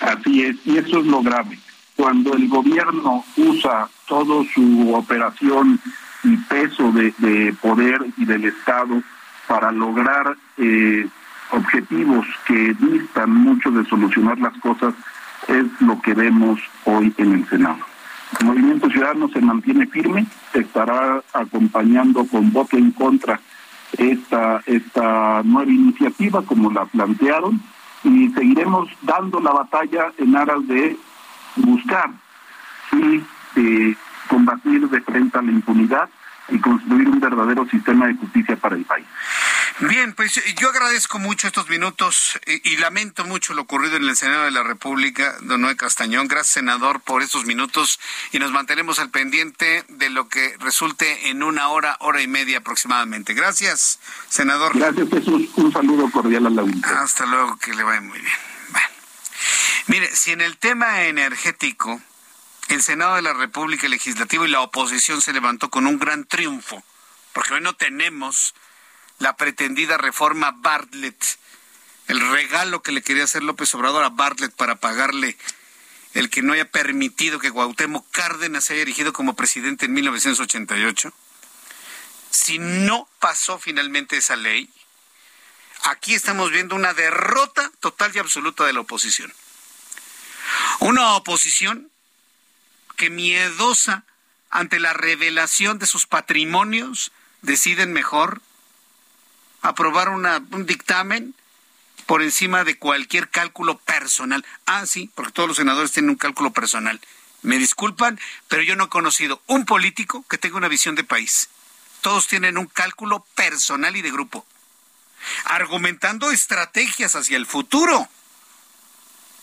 Así es, y eso es lo grave. Cuando el gobierno usa todo su operación y peso de, poder y del Estado para lograr eh, objetivos que distan mucho de solucionar las cosas, es lo que vemos hoy en el Senado. El Movimiento Ciudadano se mantiene firme, estará acompañando con voto en contra esta, esta nueva iniciativa como la plantearon y seguiremos dando la batalla en aras de buscar y eh, combatir de frente a la impunidad y construir un verdadero sistema de justicia para el país. Bien, pues yo agradezco mucho estos minutos y, lamento mucho lo ocurrido en el Senado de la República, don Noé Castañón. Gracias, senador, por estos minutos y nos mantenemos al pendiente de lo que resulte en una hora, hora y media aproximadamente. Gracias, senador. Gracias, Jesús. Un saludo cordial a la UNTA. Hasta luego, que le vaya muy bien. Mire, si en el tema energético el Senado de la República, el Legislativo y la oposición se levantó con un gran triunfo, porque hoy no tenemos la pretendida reforma Bartlett el regalo que le quería hacer López Obrador a Bartlett para pagarle el que no haya permitido que Cuauhtémoc Cárdenas se haya erigido como presidente en 1988? Si no pasó finalmente esa ley, aquí estamos viendo una derrota total y absoluta de la oposición. Una oposición que miedosa ante la revelación de sus patrimonios deciden mejor aprobar un dictamen por encima de cualquier cálculo personal. Ah, sí, porque todos los senadores tienen un cálculo personal. Me disculpan, pero yo no he conocido un político que tenga una visión de país. Todos tienen un cálculo personal y de grupo, argumentando estrategias hacia el futuro.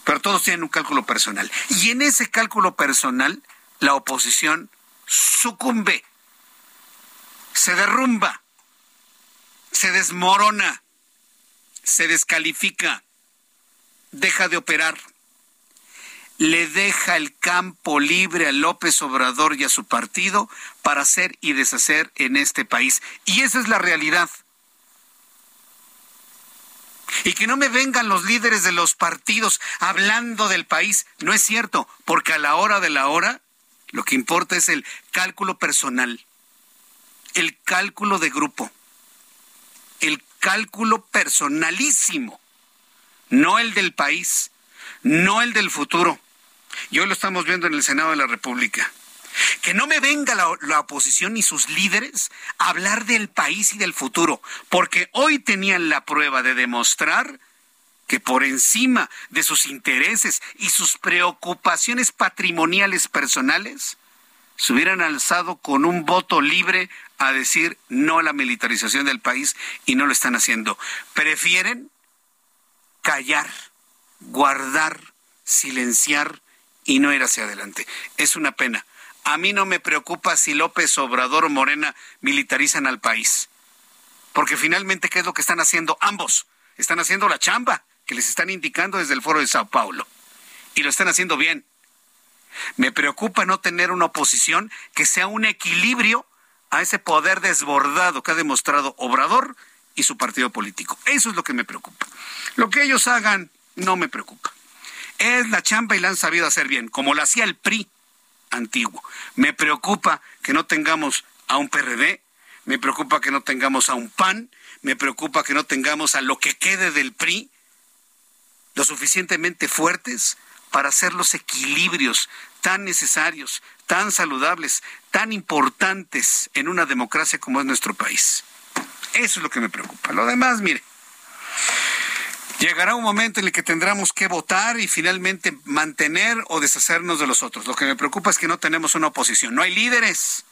Pero todos tienen un cálculo personal. Y en ese cálculo personal, la oposición sucumbe, se derrumba, se desmorona se descalifica, deja de operar, le deja el campo libre a López Obrador y a su partido para hacer y deshacer en este país. Y esa es la realidad. Y que no me vengan los líderes de los partidos hablando del país. No es cierto, porque a la hora de la hora lo que importa es el cálculo personal, el cálculo de grupo, el cálculo personalísimo, no el del país, no el del futuro. Y hoy lo estamos viendo en el Senado de la República. Que no me venga la, oposición ni sus líderes a hablar del país y del futuro, porque hoy tenían la prueba de demostrar que por encima de sus intereses y sus preocupaciones patrimoniales personales, se hubieran alzado con un voto libre a decir no a la militarización del país y no lo están haciendo. Prefieren callar, guardar, silenciar y no ir hacia adelante. Es una pena. A mí no me preocupa si López Obrador o Morena militarizan al país. Porque finalmente, ¿qué es lo que están haciendo ambos? Están haciendo la chamba que les están indicando desde el foro de Sao Paulo. Y lo están haciendo bien. Me preocupa no tener una oposición que sea un equilibrio a ese poder desbordado que ha demostrado Obrador y su partido político. Eso es lo que me preocupa. Lo que ellos hagan no me preocupa. Es la chamba y la han sabido hacer bien, como lo hacía el PRI antiguo. Me preocupa que no tengamos a un PRD, me preocupa que no tengamos a un PAN, me preocupa que no tengamos a lo que quede del PRI lo suficientemente fuertes para hacer los equilibrios tan necesarios, tan saludables, tan importantes en una democracia como es nuestro país. Eso es lo que me preocupa. Lo demás, mire, llegará un momento en el que tendremos que votar y finalmente mantener o deshacernos de los otros. Lo que me preocupa es que no tenemos una oposición, no hay líderes,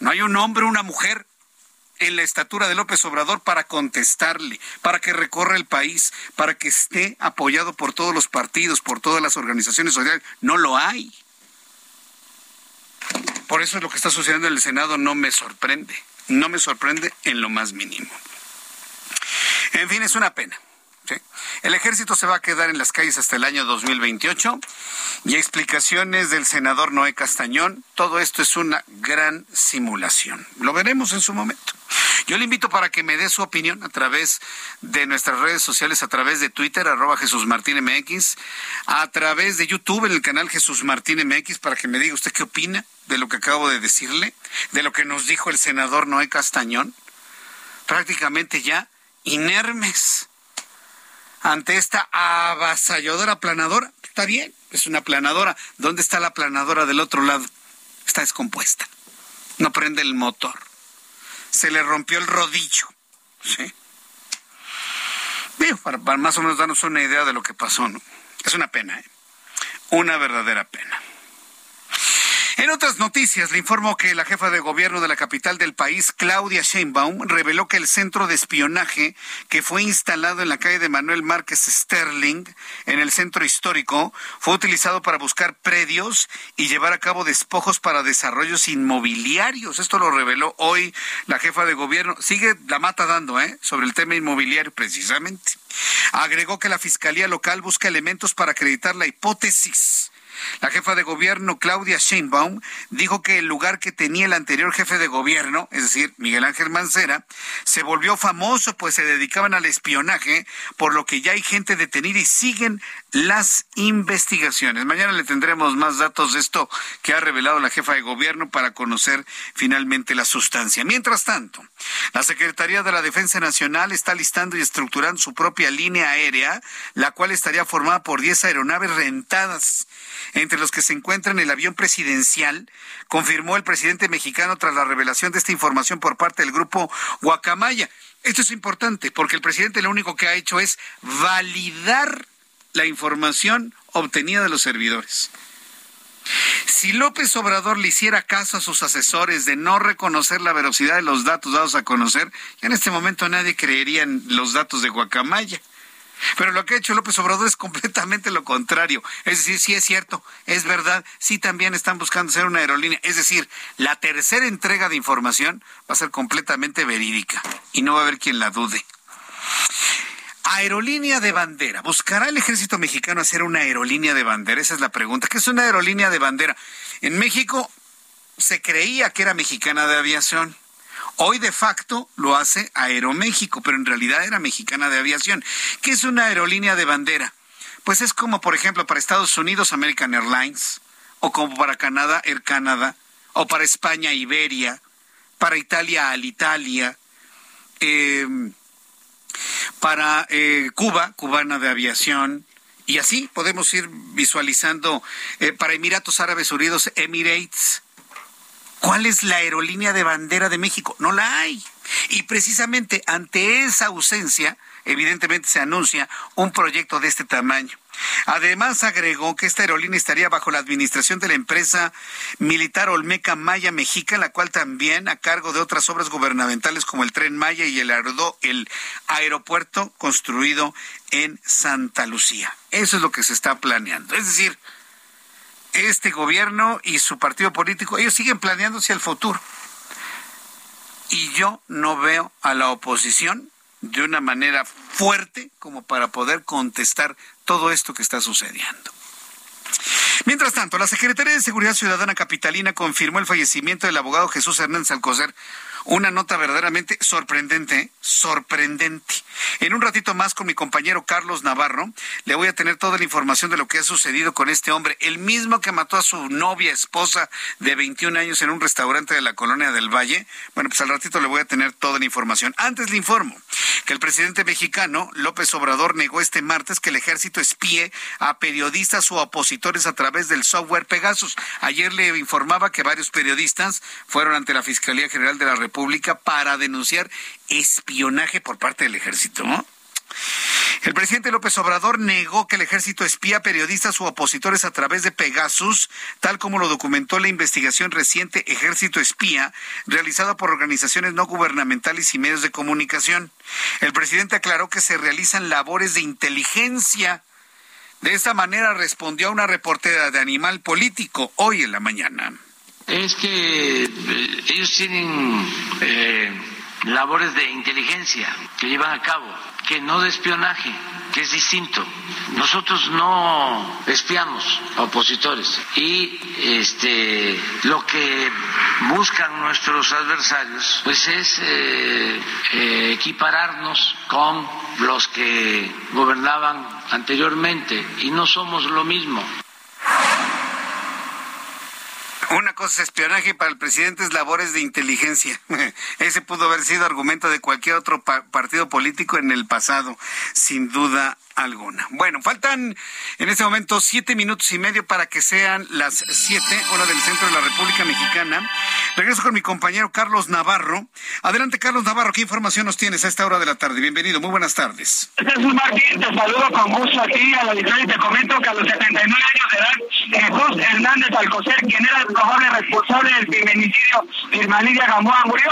no hay un hombre, una mujer en la estatura de López Obrador para contestarle, para que recorra el país, para que esté apoyado por todos los partidos, por todas las organizaciones sociales. No lo hay. Por eso lo que está sucediendo en el Senado no me sorprende, no me sorprende en lo más mínimo. En fin, es una pena. El ejército se va a quedar en las calles hasta el año 2028 y explicaciones del senador Noé Castañón. Todo esto es una gran simulación. Lo veremos en su momento. Yo le invito para que me dé su opinión a través de nuestras redes sociales, a través de Twitter, arroba Jesús Martín MX, a través de YouTube en el canal Jesús Martín MX, para que me diga usted qué opina de lo que acabo de decirle, de lo que nos dijo el senador Noé Castañón. Prácticamente ya inermes ante esta avasalladora planadora. Está bien, es una planadora. ¿Dónde está la planadora del otro lado? Está descompuesta. No prende el motor. Se le rompió el rodillo. ¿Sí? para, para, más o menos darnos una idea de lo que pasó, ¿no? Es una pena, ¿eh? Una verdadera pena. En otras noticias, le informo que la jefa de gobierno de la capital del país, Claudia Sheinbaum, reveló que el centro de espionaje que fue instalado en la calle de Manuel Márquez Sterling, en el centro histórico, fue utilizado para buscar predios y llevar a cabo despojos para desarrollos inmobiliarios. Esto lo reveló hoy la jefa de gobierno. Sigue la mata dando, ¿eh? Sobre el tema inmobiliario, precisamente. Agregó que la Fiscalía Local busca elementos para acreditar la hipótesis La jefa de gobierno, Claudia Sheinbaum, dijo que el lugar que tenía el anterior jefe de gobierno, es decir, Miguel Ángel Mancera, se volvió famoso pues se dedicaban al espionaje, por lo que ya hay gente detenida y siguen las investigaciones. Mañana le tendremos más datos de esto que ha revelado la jefa de gobierno para conocer finalmente la sustancia. Mientras tanto, la Secretaría de la Defensa Nacional está listando y estructurando su propia línea aérea, la cual estaría formada por 10 aeronaves rentadas, entre los que se encuentran el avión presidencial, confirmó el presidente mexicano tras la revelación de esta información por parte del grupo Guacamaya. Esto es importante porque el presidente lo único que ha hecho es validar la información obtenida de los servidores. Si López Obrador le hiciera caso a sus asesores de no reconocer la velocidad de los datos dados a conocer, ya en este momento nadie creería en los datos de Guacamaya. Pero lo que ha hecho López Obrador es completamente lo contrario. Es decir, sí es cierto, es verdad, sí también están buscando ser una aerolínea. Es decir, la tercera entrega de información va a ser completamente verídica y no va a haber quien la dude. Aerolínea de bandera. ¿Buscará el ejército mexicano hacer una aerolínea de bandera? Esa es la pregunta. ¿Qué es una aerolínea de bandera? En México se creía que era mexicana de aviación. Hoy de facto lo hace Aeroméxico, pero en realidad era mexicana de aviación. ¿Qué es una aerolínea de bandera? Pues es como, por ejemplo, para Estados Unidos American Airlines, o como para Canadá Air Canada, o para España Iberia, para Italia Alitalia. Eh, para eh, Cuba, cubana de aviación, y así podemos ir visualizando eh, para Emiratos Árabes Unidos, Emirates. ¿Cuál es la aerolínea de bandera de México? No la hay. Y precisamente ante esa ausencia, evidentemente se anuncia un proyecto de este tamaño. Además, agregó que esta aerolínea estaría bajo la administración de la empresa militar Olmeca Maya Mexica, la cual también a cargo de otras obras gubernamentales como el tren Maya y el, el aeropuerto construido en Santa Lucía. Eso es lo que se está planeando. Es decir, este gobierno y su partido político, ellos siguen planeando hacia el futuro. Y yo no veo a la oposición de una manera fuerte como para poder contestar todo esto que está sucediendo. Mientras tanto, la Secretaría de Seguridad Ciudadana Capitalina confirmó el fallecimiento del abogado Jesús Hernández Alcocer una nota verdaderamente sorprendente, sorprendente. En un ratito más con mi compañero Carlos Navarro, le voy a tener toda la información de lo que ha sucedido con este hombre, el mismo que mató a su novia, esposa de 21 años en un restaurante de la colonia del Valle. Bueno, pues al ratito le voy a tener toda la información. Antes le informo que el presidente mexicano, López Obrador, negó este martes que el ejército espíe a periodistas o opositores a través del software Pegasus. Ayer le informaba que varios periodistas fueron ante la Fiscalía General de la República Pública para denunciar espionaje por parte del ejército. El presidente López Obrador negó que el ejército espía periodistas o opositores a través de Pegasus, tal como lo documentó la investigación reciente Ejército Espía, realizada por organizaciones no gubernamentales y medios de comunicación. El presidente aclaró que se realizan labores de inteligencia. De esta manera respondió a una reportera de Animal Político hoy en la mañana es que eh, ellos tienen eh, labores de inteligencia que llevan a cabo, que no de espionaje, que es distinto. Nosotros no espiamos a opositores y este lo que buscan nuestros adversarios pues es eh, equipararnos con los que gobernaban anteriormente y no somos lo mismo. Una cosa es espionaje para el presidente es labores de inteligencia. [LAUGHS] Ese pudo haber sido argumento de cualquier otro partido político en el pasado, sin duda alguna. Bueno, faltan en este momento siete minutos y medio para que sean las siete, hora del centro de la República Mexicana. Regreso con mi compañero Carlos Navarro. Adelante, Carlos Navarro, ¿qué información nos tienes a esta hora de la tarde? Bienvenido, muy buenas tardes. Jesús Martín, te saludo con gusto aquí a la y te comento que a los 79 años de edad, Jesús Hernández Alcocer, quien era el probable responsable del feminicidio de Irma Gamboa, murió.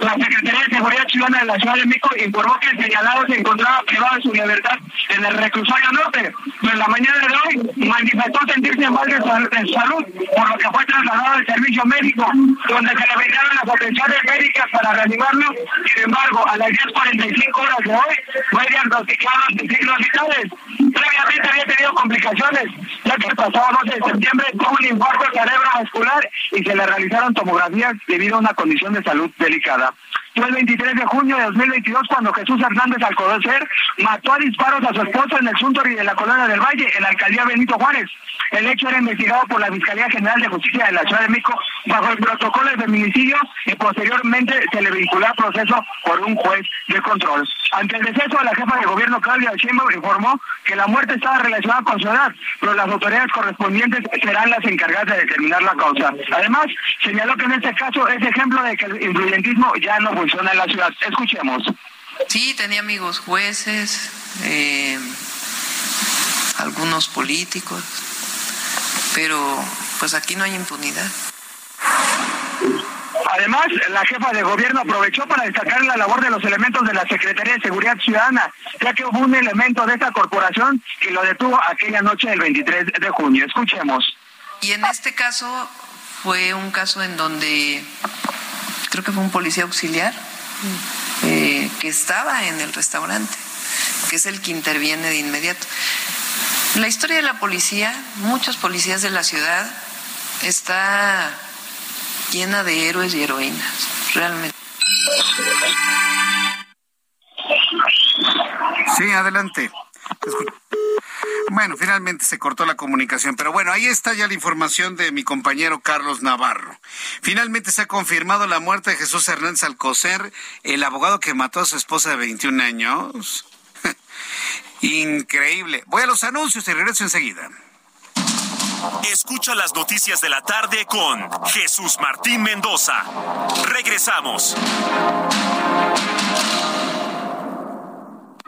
La Secretaría de Seguridad Ciudadana de la Ciudad de México informó que el señalado se encontraba privado de su libertad el reclusorio norte. En la mañana de hoy manifestó sentirse mal de salud, por lo que fue trasladado al servicio médico, donde se le brindaron las atenciones médicas para reanimarlo. Sin embargo, a las 10.45 horas de hoy fue diagnosticado de signos vitales. Previamente había tenido complicaciones, ya que el pasado 12 de septiembre tuvo un infarto cerebrovascular y se le realizaron tomografías debido a una condición de salud delicada. Fue el 23 de junio de 2022 cuando Jesús Hernández Alcocer mató a disparos a su esposa en el Suntory de la Colonia del Valle, en la alcaldía Benito Juárez. El hecho era investigado por la Fiscalía General de Justicia de la Ciudad de México bajo el protocolo de feminicidio y posteriormente se le vinculó a proceso por un juez de control. Ante el deceso, la jefa de gobierno Claudia Sheinbaum informó que la muerte estaba relacionada con su edad, pero las autoridades correspondientes serán las encargadas de determinar la causa. Además, señaló que en este caso es ejemplo de que el influyentismo ya no funciona en la ciudad. Escuchemos. Sí, tenía amigos jueces, eh, algunos políticos, pero pues aquí no hay impunidad. Además, la jefa de gobierno aprovechó para destacar la labor de los elementos de la Secretaría de Seguridad Ciudadana, ya que hubo un elemento de esta corporación que lo detuvo aquella noche del 23 de junio. Escuchemos. Y en este caso fue un caso en donde creo que fue un policía auxiliar eh, que estaba en el restaurante, que es el que interviene de inmediato. La historia de la policía, muchos policías de la ciudad, está llena de héroes y heroínas, realmente. Sí, adelante. Bueno, finalmente se cortó la comunicación, pero bueno, ahí está ya la información de mi compañero Carlos Navarro. Finalmente se ha confirmado la muerte de Jesús Hernández Alcocer, el abogado que mató a su esposa de 21 años. [LAUGHS] Increíble. Voy a los anuncios y regreso enseguida. Escucha las noticias de la tarde con Jesús Martín Mendoza. Regresamos.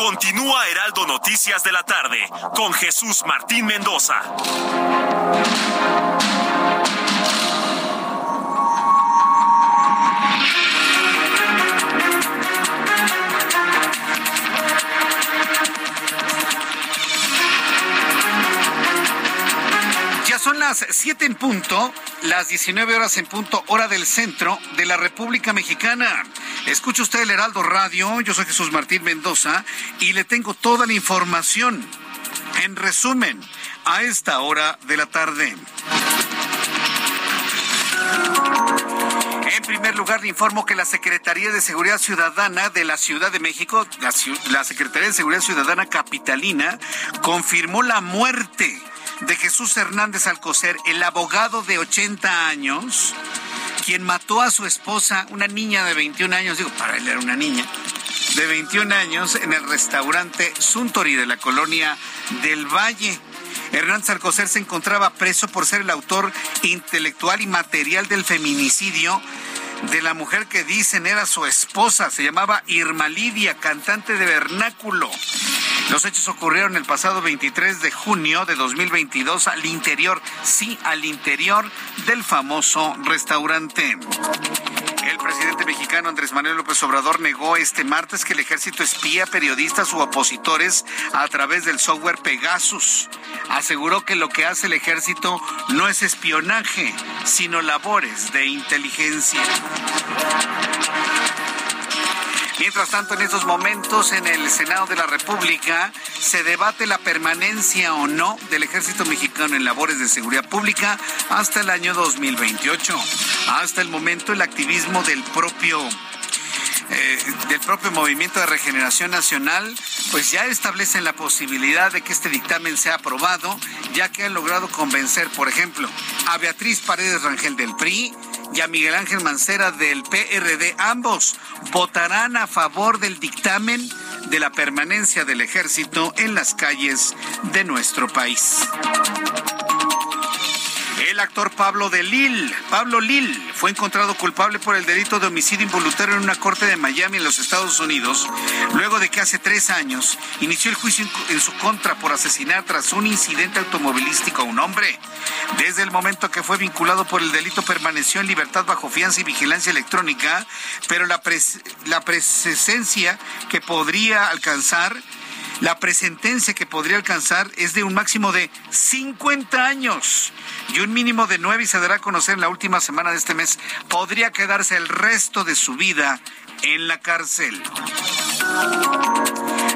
Continúa Heraldo Noticias de la tarde con Jesús Martín Mendoza. Ya son las 7 en punto, las 19 horas en punto, hora del centro de la República Mexicana. Escucha usted el Heraldo Radio, yo soy Jesús Martín Mendoza y le tengo toda la información. En resumen, a esta hora de la tarde. En primer lugar, le informo que la Secretaría de Seguridad Ciudadana de la Ciudad de México, la, Secretaría de Seguridad Ciudadana Capitalina, confirmó la muerte de Jesús Hernández Alcocer, el abogado de 80 años, quien mató a su esposa, una niña de 21 años, digo, para él era una niña, de 21 años, en el restaurante Suntory de la colonia del Valle. Hernández Alcocer se encontraba preso por ser el autor intelectual y material del feminicidio de la mujer que dicen era su esposa, se llamaba Irma Lidia, cantante de vernáculo. Los hechos ocurrieron el pasado 23 de junio de 2022 al interior, sí, al interior del famoso restaurante. El presidente mexicano Andrés Manuel López Obrador negó este martes que el ejército espía periodistas u opositores a través del software Pegasus. Aseguró que lo que hace el ejército no es espionaje, sino labores de inteligencia. Mientras tanto, en estos momentos en el Senado de la República se debate la permanencia o no del ejército mexicano en labores de seguridad pública hasta el año 2028. Hasta el momento el activismo del propio eh, del propio Movimiento de Regeneración Nacional, pues ya establecen la posibilidad de que este dictamen sea aprobado, ya que han logrado convencer, por ejemplo, a Beatriz Paredes Rangel del PRI, y a Miguel Ángel Mancera del PRD. Ambos votarán a favor del dictamen de la permanencia del ejército en las calles de nuestro país. El actor Pablo de Lille, Pablo Lille, fue encontrado culpable por el delito de homicidio involuntario en una corte de Miami en los Estados Unidos, luego de que hace tres años inició el juicio en su contra por asesinar tras un incidente automovilístico a un hombre. Desde el momento que fue vinculado por el delito permaneció en libertad bajo fianza y vigilancia electrónica, pero la, la presencia que podría alcanzar la presentencia que podría alcanzar es de un máximo de 50 años y un mínimo de 9 y se dará a conocer en la última semana de este mes. Podría quedarse el resto de su vida en la cárcel.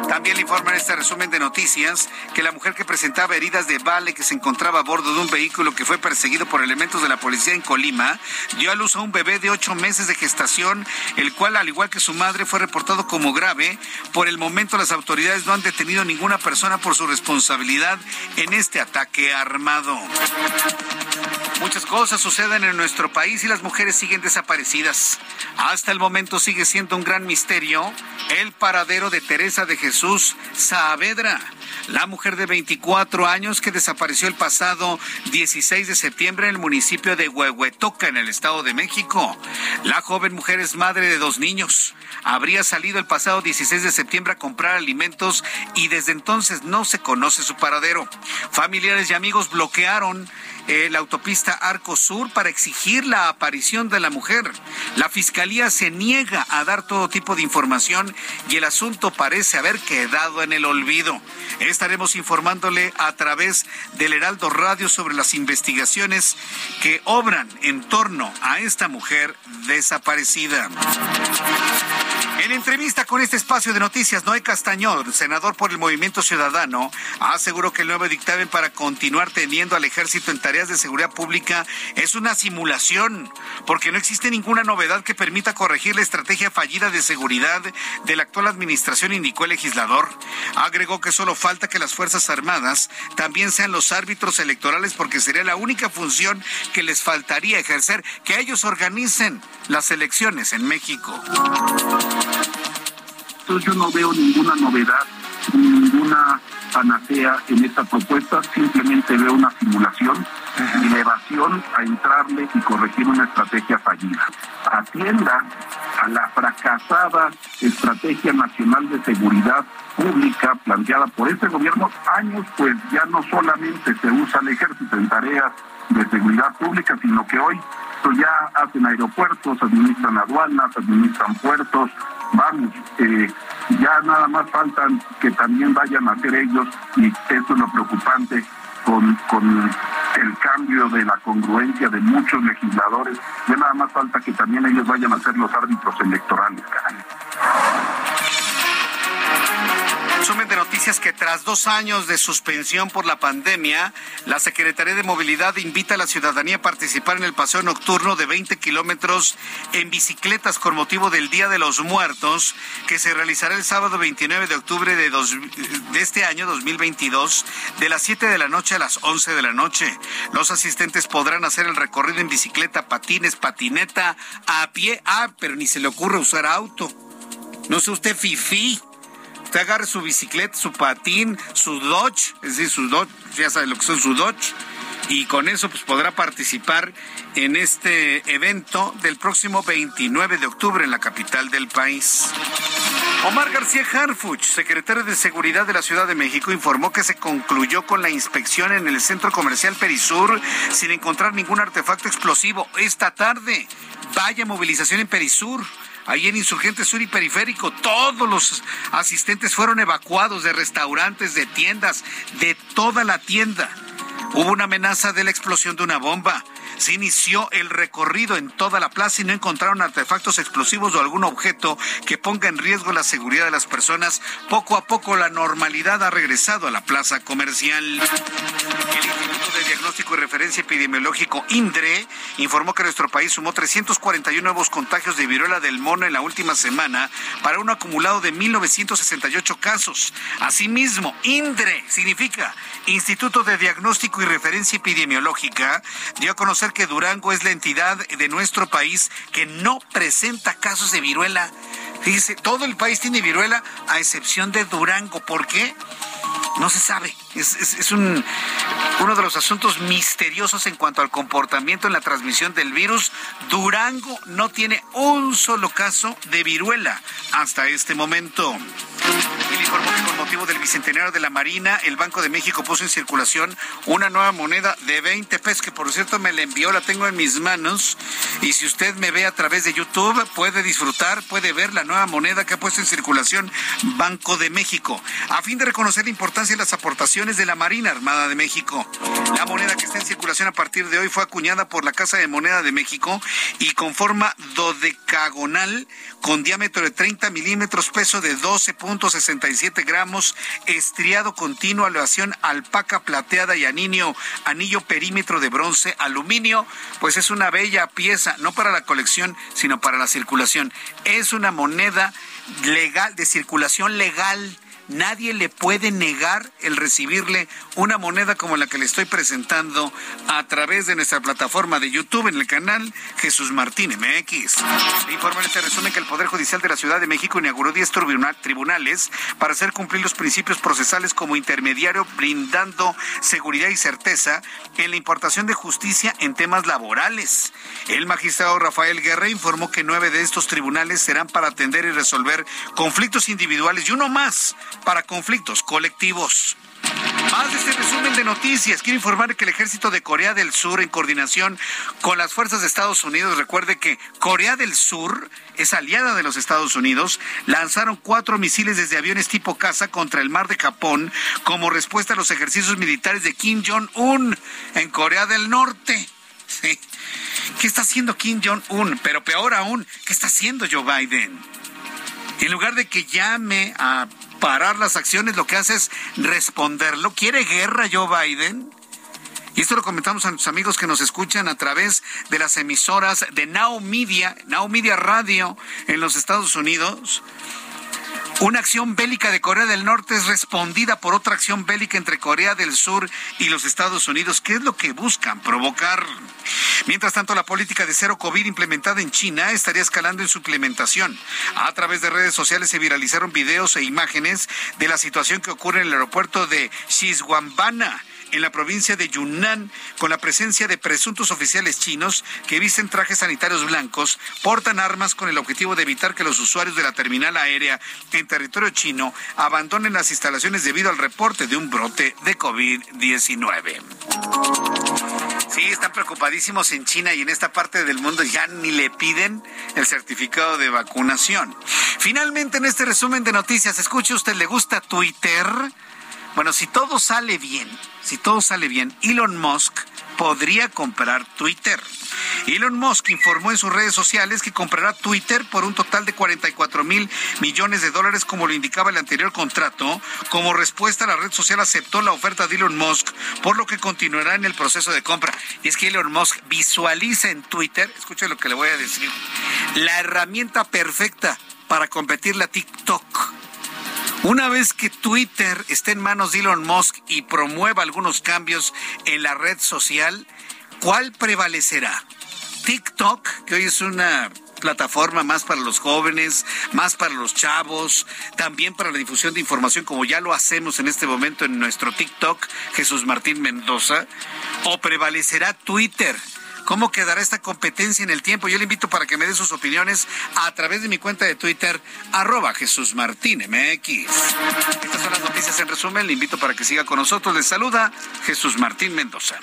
También le informa en este resumen de noticias que la mujer que presentaba heridas de bale que se encontraba a bordo de un vehículo que fue perseguido por elementos de la policía en Colima dio a luz a un bebé de ocho meses de gestación, el cual, al igual que su madre, fue reportado como grave. Por el momento, las autoridades no han detenido ninguna persona por su responsabilidad en este ataque armado. Muchas cosas suceden en nuestro país y las mujeres siguen desaparecidas. Hasta el momento sigue siendo un gran misterio el paradero de Teresa de Jesús Saavedra, la mujer de 24 años que desapareció el pasado 16 de septiembre en el municipio de Huehuetoca, en el Estado de México. La joven mujer es madre de dos niños. Habría salido el pasado 16 de septiembre a comprar alimentos y desde entonces no se conoce su paradero. Familiares y amigos bloquearon eh, la autopista Arco Sur para exigir la aparición de la mujer. La fiscalía se niega a dar todo tipo de información y el asunto parece haber quedado en el olvido. Estaremos informándole a través del Heraldo Radio sobre las investigaciones que obran en torno a esta mujer desaparecida. En entrevista con este espacio de noticias, Noé Castañón, senador por el Movimiento Ciudadano, aseguró que el nuevo dictamen para continuar teniendo al ejército en tareas de seguridad pública es una simulación, porque no existe ninguna novedad que permita corregir la estrategia fallida de seguridad de la actual administración, indicó el legislador. Agregó que solo falta que las Fuerzas Armadas también sean los árbitros electorales, porque sería la única función que les faltaría ejercer, que ellos organicen las elecciones en México. Entonces yo no veo ninguna novedad, ninguna panacea en esta propuesta, simplemente veo una simulación y evasión a entrarle y corregir una estrategia fallida. Atienda a la fracasada Estrategia Nacional de Seguridad Pública planteada por este gobierno años, pues ya no solamente se usa el ejército en tareas de seguridad pública, sino que hoy ya hacen aeropuertos, administran aduanas, administran puertos, vamos, eh, ya nada más faltan que también vayan a hacer ellos y eso es lo preocupante con, con el cambio de la congruencia de muchos legisladores, ya nada más falta que también ellos vayan a ser los árbitros electorales. Resumen de noticias que tras dos años de suspensión por la pandemia, la Secretaría de Movilidad invita a la ciudadanía a participar en el paseo nocturno de 20 kilómetros en bicicletas con motivo del Día de los Muertos, que se realizará el sábado 29 de octubre de, este año 2022, de las 7 de la noche a las 11 de la noche. Los asistentes podrán hacer el recorrido en bicicleta, patines, patineta, a pie. Ah, pero ni se le ocurre usar auto. No sé usted, Fifi. Usted agarre su bicicleta, su patín, su Dodge, es decir, su Dodge, ya sabe lo que son su Dodge, y con eso pues podrá participar en este evento del próximo 29 de octubre en la capital del país. Omar García Harfuch, secretario de Seguridad de la Ciudad de México, informó que se concluyó con la inspección en el centro comercial Perisur sin encontrar ningún artefacto explosivo esta tarde. Vaya movilización en Perisur ahí en Insurgente Sur y Periférico. Todos los asistentes fueron evacuados de restaurantes, de tiendas, de toda la tienda. Hubo una amenaza de la explosión de una bomba. Se inició el recorrido en toda la plaza y no encontraron artefactos explosivos o algún objeto que ponga en riesgo la seguridad de las personas. Poco a poco la normalidad ha regresado a la plaza comercial. El Instituto de Diagnóstico y Referencia Epidemiológico, INDRE, informó que nuestro país sumó 341 nuevos contagios de viruela del mono en la última semana para un acumulado de 1.968 casos. Asimismo, INDRE significa Instituto de Diagnóstico y Referencia Epidemiológica, dio a conocer que Durango es la entidad de nuestro país que no presenta casos de viruela. Fíjese, todo el país tiene viruela a excepción de Durango. ¿Por qué? No se sabe. Es, un, uno de los asuntos misteriosos en cuanto al comportamiento en la transmisión del virus. Durango no tiene un solo caso de viruela hasta este momento. El informó que con motivo del bicentenario de la Marina, el Banco de México puso en circulación una nueva moneda de 20 pesos, que por cierto me la envió, la tengo en mis manos. Y si usted me ve a través de YouTube, puede disfrutar, puede ver la nueva moneda que ha puesto en circulación Banco de México, a fin de reconocer la importancia de las aportaciones de la Marina Armada de México. La moneda que está en circulación a partir de hoy fue acuñada por la Casa de Moneda de México y con forma dodecagonal, con diámetro de 30 milímetros, peso de 12.67 gramos, estriado continuo, aleación alpaca plateada y anillo, anillo perímetro de bronce, aluminio, pues es una bella pieza, no para la colección, sino para la circulación. Es una moneda legal, de circulación legal nadie le puede negar el recibirle una moneda como la que le estoy presentando a través de nuestra plataforma de YouTube en el canal Jesús Martín MX. Informa en este resumen que el Poder Judicial de la Ciudad de México inauguró 10 tribunales para hacer cumplir los principios procesales como intermediario, brindando seguridad y certeza en la importación de justicia en temas laborales. El magistrado Rafael Guerra informó que nueve de estos tribunales serán para atender y resolver conflictos individuales y uno más para conflictos colectivos. Más de este resumen de noticias. Quiero informar que el ejército de Corea del Sur, en coordinación con las fuerzas de Estados Unidos, recuerde que Corea del Sur es aliada de los Estados Unidos, lanzaron cuatro misiles desde aviones tipo caza contra el mar de Japón como respuesta a los ejercicios militares de Kim Jong-un en Corea del Norte. [LAUGHS] ¿Qué está haciendo Kim Jong-un? Pero peor aún, ¿qué está haciendo Joe Biden? En lugar de que llame a parar las acciones, lo que hace es responderlo. ¿Quiere guerra Joe Biden? Y esto lo comentamos a nuestros amigos que nos escuchan a través de las emisoras de Now Media, Now Media Radio en los Estados Unidos. Una acción bélica de Corea del Norte es respondida por otra acción bélica entre Corea del Sur y los Estados Unidos. ¿Qué es lo que buscan? Provocar. Mientras tanto, la política de cero COVID implementada en China estaría escalando en su implementación. A través de redes sociales se viralizaron videos e imágenes de la situación que ocurre en el aeropuerto de Xishuangbanna en la provincia de Yunnan con la presencia de presuntos oficiales chinos que visten trajes sanitarios blancos, portan armas con el objetivo de evitar que los usuarios de la terminal aérea en territorio chino abandonen las instalaciones debido al reporte de un brote de COVID-19. Sí, están preocupadísimos en China y en esta parte del mundo ya ni le piden el certificado de vacunación. Finalmente, en este resumen de noticias, escuche usted, ¿le gusta Twitter? Bueno, si todo sale bien, si todo sale bien, Elon Musk podría comprar Twitter. Elon Musk informó en sus redes sociales que comprará Twitter por un total de 44 mil millones de dólares, como lo indicaba el anterior contrato. Como respuesta, la red social aceptó la oferta de Elon Musk, por lo que continuará en el proceso de compra. Y es que Elon Musk visualiza en Twitter, escuche lo que le voy a decir, la herramienta perfecta para competir la TikTok una vez que Twitter esté en manos de Elon Musk y promueva algunos cambios en la red social, ¿cuál prevalecerá? TikTok, que hoy es una plataforma más para los jóvenes, más para los chavos, también para la difusión de información, como ya lo hacemos en este momento en nuestro TikTok, Jesús Martín Mendoza, o prevalecerá Twitter ¿Cómo quedará esta competencia en el tiempo? Yo le invito para que me dé sus opiniones a través de mi cuenta de Twitter, arroba Jesús Martín. Estas son las noticias en resumen. Le invito para que siga con nosotros. Les saluda Jesús Martín Mendoza.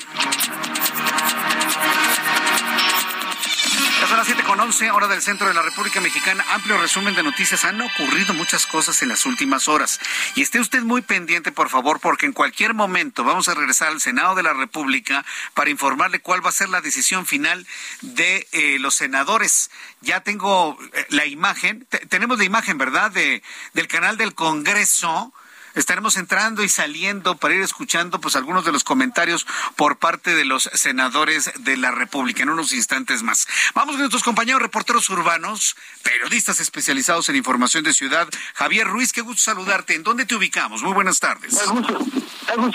Son las 7 con 11, hora del centro de la República Mexicana. Amplio resumen de noticias. Han ocurrido muchas cosas en las últimas horas. Y esté usted muy pendiente, por favor, porque en cualquier momento vamos a regresar al Senado de la República para informarle cuál va a ser la decisión final de eh, los senadores. Ya tengo eh, la imagen, tenemos la imagen, ¿verdad?, de, del canal del Congreso estaremos entrando y saliendo para ir escuchando pues algunos de los comentarios por parte de los senadores de la República en unos instantes más. Vamos con nuestros compañeros reporteros urbanos, periodistas especializados en información de ciudad. Javier Ruiz, qué gusto saludarte. ¿En dónde te ubicamos? Muy buenas tardes. Es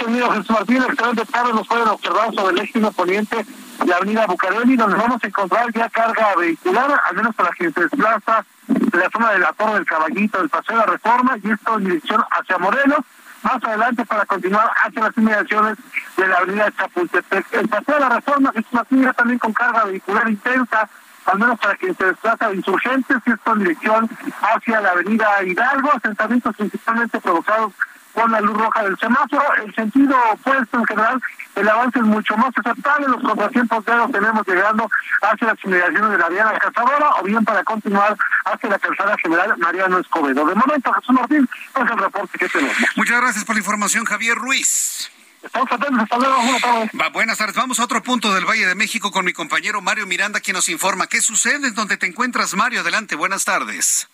mío, Jesús Martín. Excelente tarde nos pueden observar sobre el eje poniente la avenida Bucareli, donde vamos a encontrar ya carga vehicular, al menos para quien se desplaza de la zona de la Torre del Caballito, del Paseo de la Reforma, y esto en dirección hacia Morelos, más adelante para continuar hacia las inmediaciones de la avenida Chapultepec. El Paseo de la Reforma es una ya también con carga vehicular intensa, al menos para quien se desplaza de insurgentes, y esto en dirección hacia la avenida Hidalgo, asentamientos principalmente provocados con la luz roja del semáforo. El sentido opuesto en general, el avance es mucho más aceptable. Los contratiempos ya los tenemos llegando hacia las inmediaciones de la Diana Cazadora o bien para continuar hacia la calzada general Mariano Escobedo. De momento, Jesús Martín, es el reporte que tenemos. Muchas gracias por la información, Javier Ruiz. Estamos atentos, hasta luego, buenas tardes. Va, buenas tardes. Vamos a otro punto del Valle de México con mi compañero Mario Miranda, quien nos informa qué sucede en donde te encuentras, Mario. Adelante, buenas tardes.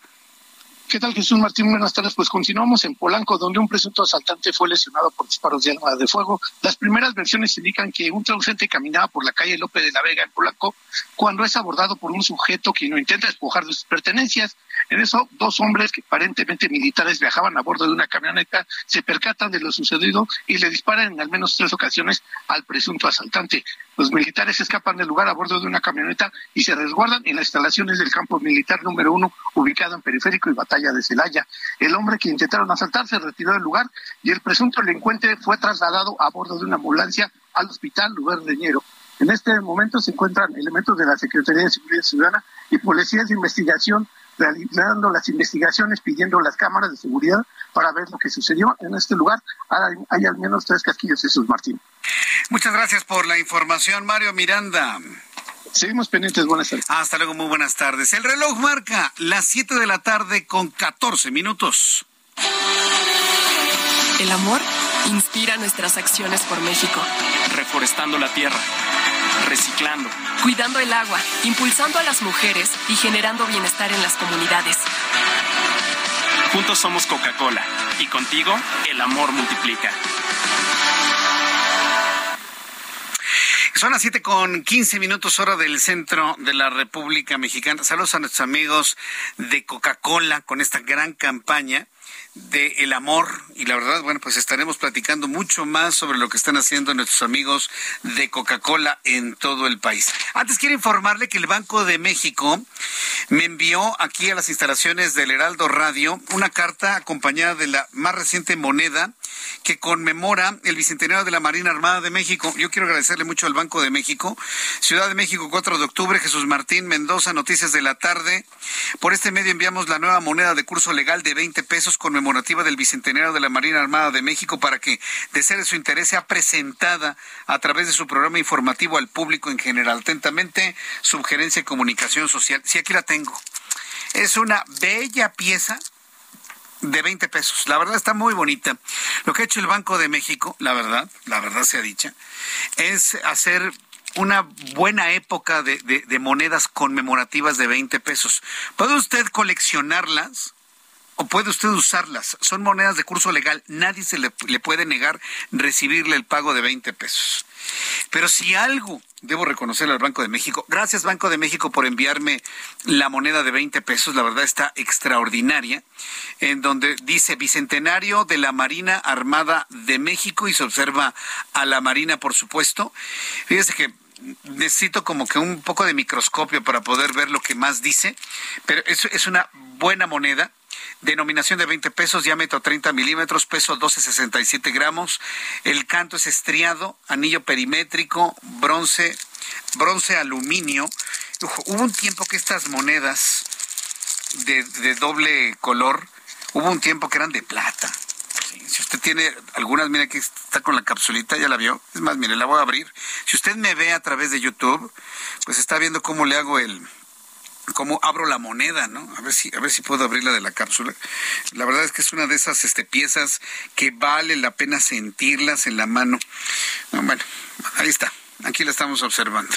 ¿Qué tal, Jesús Martín? Buenas tardes. Pues continuamos en Polanco, donde un presunto asaltante fue lesionado por disparos de arma de fuego. Las primeras versiones indican que un transeúnte caminaba por la calle López de la Vega en Polanco cuando es abordado por un sujeto que no intenta despojar de sus pertenencias. En eso, dos hombres que aparentemente militares viajaban a bordo de una camioneta se percatan de lo sucedido y le disparan en al menos tres ocasiones al presunto asaltante. Los militares escapan del lugar a bordo de una camioneta y se resguardan en las instalaciones del campo militar número uno, ubicado en Periférico y Batalla de Celaya. El hombre que intentaron asaltar se retiró del lugar y el presunto delincuente fue trasladado a bordo de una ambulancia al hospital Lugar Leñero. En este momento se encuentran elementos de la Secretaría de Seguridad Ciudadana y policías de investigación realizando las investigaciones, pidiendo las cámaras de seguridad para ver lo que sucedió en este lugar. Hay, hay al menos tres casquillos, Jesús Martín. Muchas gracias por la información, Mario Miranda. Seguimos pendientes, buenas tardes. Hasta luego, muy buenas tardes. El reloj marca las 7 de la tarde con 14 minutos. El amor inspira nuestras acciones por México. Reforestando la tierra, reciclando, cuidando el agua, impulsando a las mujeres y generando bienestar en las comunidades. Juntos somos Coca-Cola y contigo el amor multiplica. Son las siete con quince minutos hora del centro de la República Mexicana. Saludos a nuestros amigos de Coca-Cola con esta gran campaña de el amor y la verdad, bueno, pues estaremos platicando mucho más sobre lo que están haciendo nuestros amigos de Coca-Cola en todo el país. Antes quiero informarle que el Banco de México me envió aquí a las instalaciones del Heraldo Radio una carta acompañada de la más reciente moneda que conmemora el bicentenario de la Marina Armada de México. Yo quiero agradecerle mucho al Banco de México. Ciudad de México, 4 de octubre, Jesús Martín Mendoza, Noticias de la Tarde. Por este medio enviamos la nueva moneda de curso legal de 20 pesos conmemorativa del bicentenario de la Marina Armada de México para que, de ser de su interés, sea presentada a través de su programa informativo al público en general. Atentamente, Subgerencia de Comunicación Social. Sí, aquí la tengo. Es una bella pieza de 20 pesos. La verdad está muy bonita. Lo que ha hecho el Banco de México, la verdad, la verdad sea dicha, es hacer una buena época de, de, monedas conmemorativas de 20 pesos. ¿Puede usted coleccionarlas? o puede usted usarlas. Son monedas de curso legal. Nadie se le, le, puede negar recibirle el pago de 20 pesos. Pero si algo debo reconocerle al Banco de México, gracias Banco de México por enviarme la moneda de 20 pesos, la verdad está extraordinaria, en donde dice Bicentenario de la Marina Armada de México y se observa a la Marina, por supuesto. Fíjese que necesito como que un poco de microscopio para poder ver lo que más dice, pero es, es una buena moneda denominación de 20 pesos, diámetro 30 milímetros, peso 12,67 gramos. El canto es estriado, anillo perimétrico, bronce, bronce aluminio. Hubo un tiempo que estas monedas de, doble color, hubo un tiempo que eran de plata. Si usted tiene algunas, mire aquí está con la capsulita, ya la vio. Es más, mire, la voy a abrir. Si usted me ve a través de YouTube, pues está viendo cómo le hago el, cómo abro la moneda, ¿no? A ver si, a ver si puedo abrirla de la cápsula. La verdad es que es una de esas este, piezas que vale la pena sentirlas en la mano. Bueno, ahí está. Aquí la estamos observando.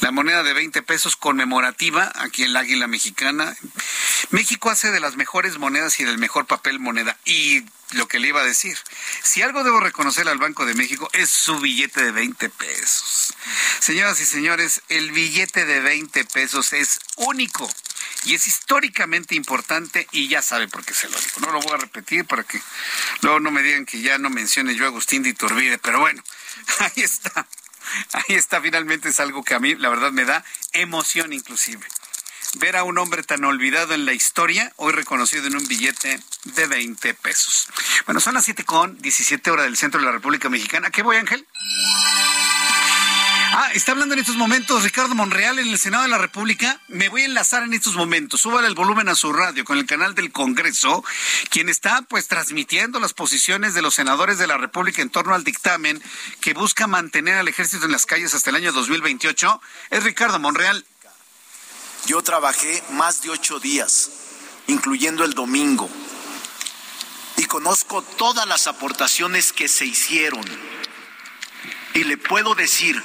La moneda de 20 pesos conmemorativa, aquí el águila mexicana. México hace de las mejores monedas y del mejor papel moneda. Y lo que le iba a decir, si algo debo reconocer al Banco de México es su billete de 20 pesos. Señoras y señores, el billete de 20 pesos es único y es históricamente importante y ya sabe por qué se lo digo. No lo voy a repetir para que luego no me digan que ya no mencione yo a Agustín de Iturbide, pero bueno, [LAUGHS] ahí está. [LAUGHS] Ahí está, finalmente es algo que a mí la verdad me da emoción inclusive. Ver a un hombre tan olvidado en la historia, hoy reconocido en un billete de 20 pesos. Bueno, son las 7 con 17 horas del centro de la República Mexicana. ¿Qué voy, Ángel? Ah, está hablando en estos momentos Ricardo Monreal en el Senado de la República. Me voy a enlazar en estos momentos. Súbale el volumen a su radio con el canal del Congreso, quien está pues transmitiendo las posiciones de los senadores de la República en torno al dictamen que busca mantener al ejército en las calles hasta el año 2028. Es Ricardo Monreal. Yo trabajé más de ocho días, incluyendo el domingo, y conozco todas las aportaciones que se hicieron. Y le puedo decir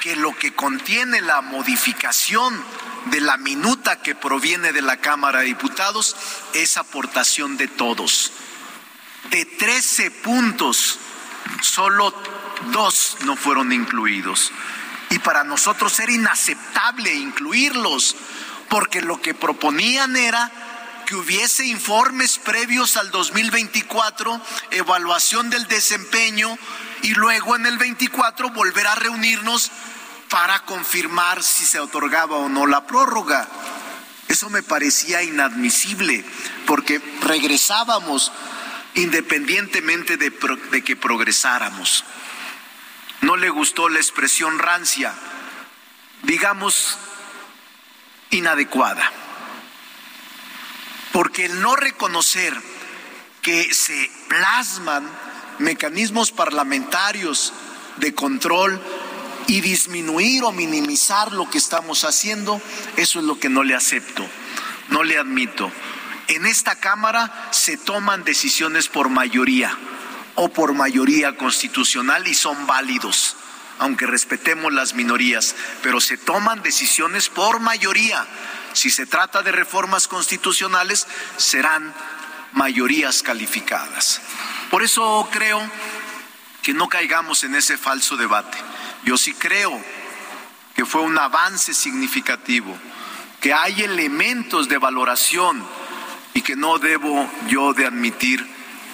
que lo que contiene la modificación de la minuta que proviene de la Cámara de Diputados es aportación de todos. De 13 puntos, solo dos no fueron incluidos. Y para nosotros era inaceptable incluirlos, porque lo que proponían era que hubiese informes previos al 2024, evaluación del desempeño y luego en el 24 volver a reunirnos para confirmar si se otorgaba o no la prórroga. Eso me parecía inadmisible porque regresábamos independientemente de, de, que progresáramos. No le gustó la expresión rancia, digamos inadecuada, porque el no reconocer que se plasman mecanismos parlamentarios de control y disminuir o minimizar lo que estamos haciendo, eso es lo que no le acepto, no le admito. En esta Cámara se toman decisiones por mayoría o por mayoría constitucional y son válidos, aunque respetemos las minorías, pero se toman decisiones por mayoría. Si se trata de reformas constitucionales, serán mayorías calificadas. Por eso creo que no caigamos en ese falso debate. Yo sí creo que fue un avance significativo, que hay elementos de valoración y que no debo yo de admitir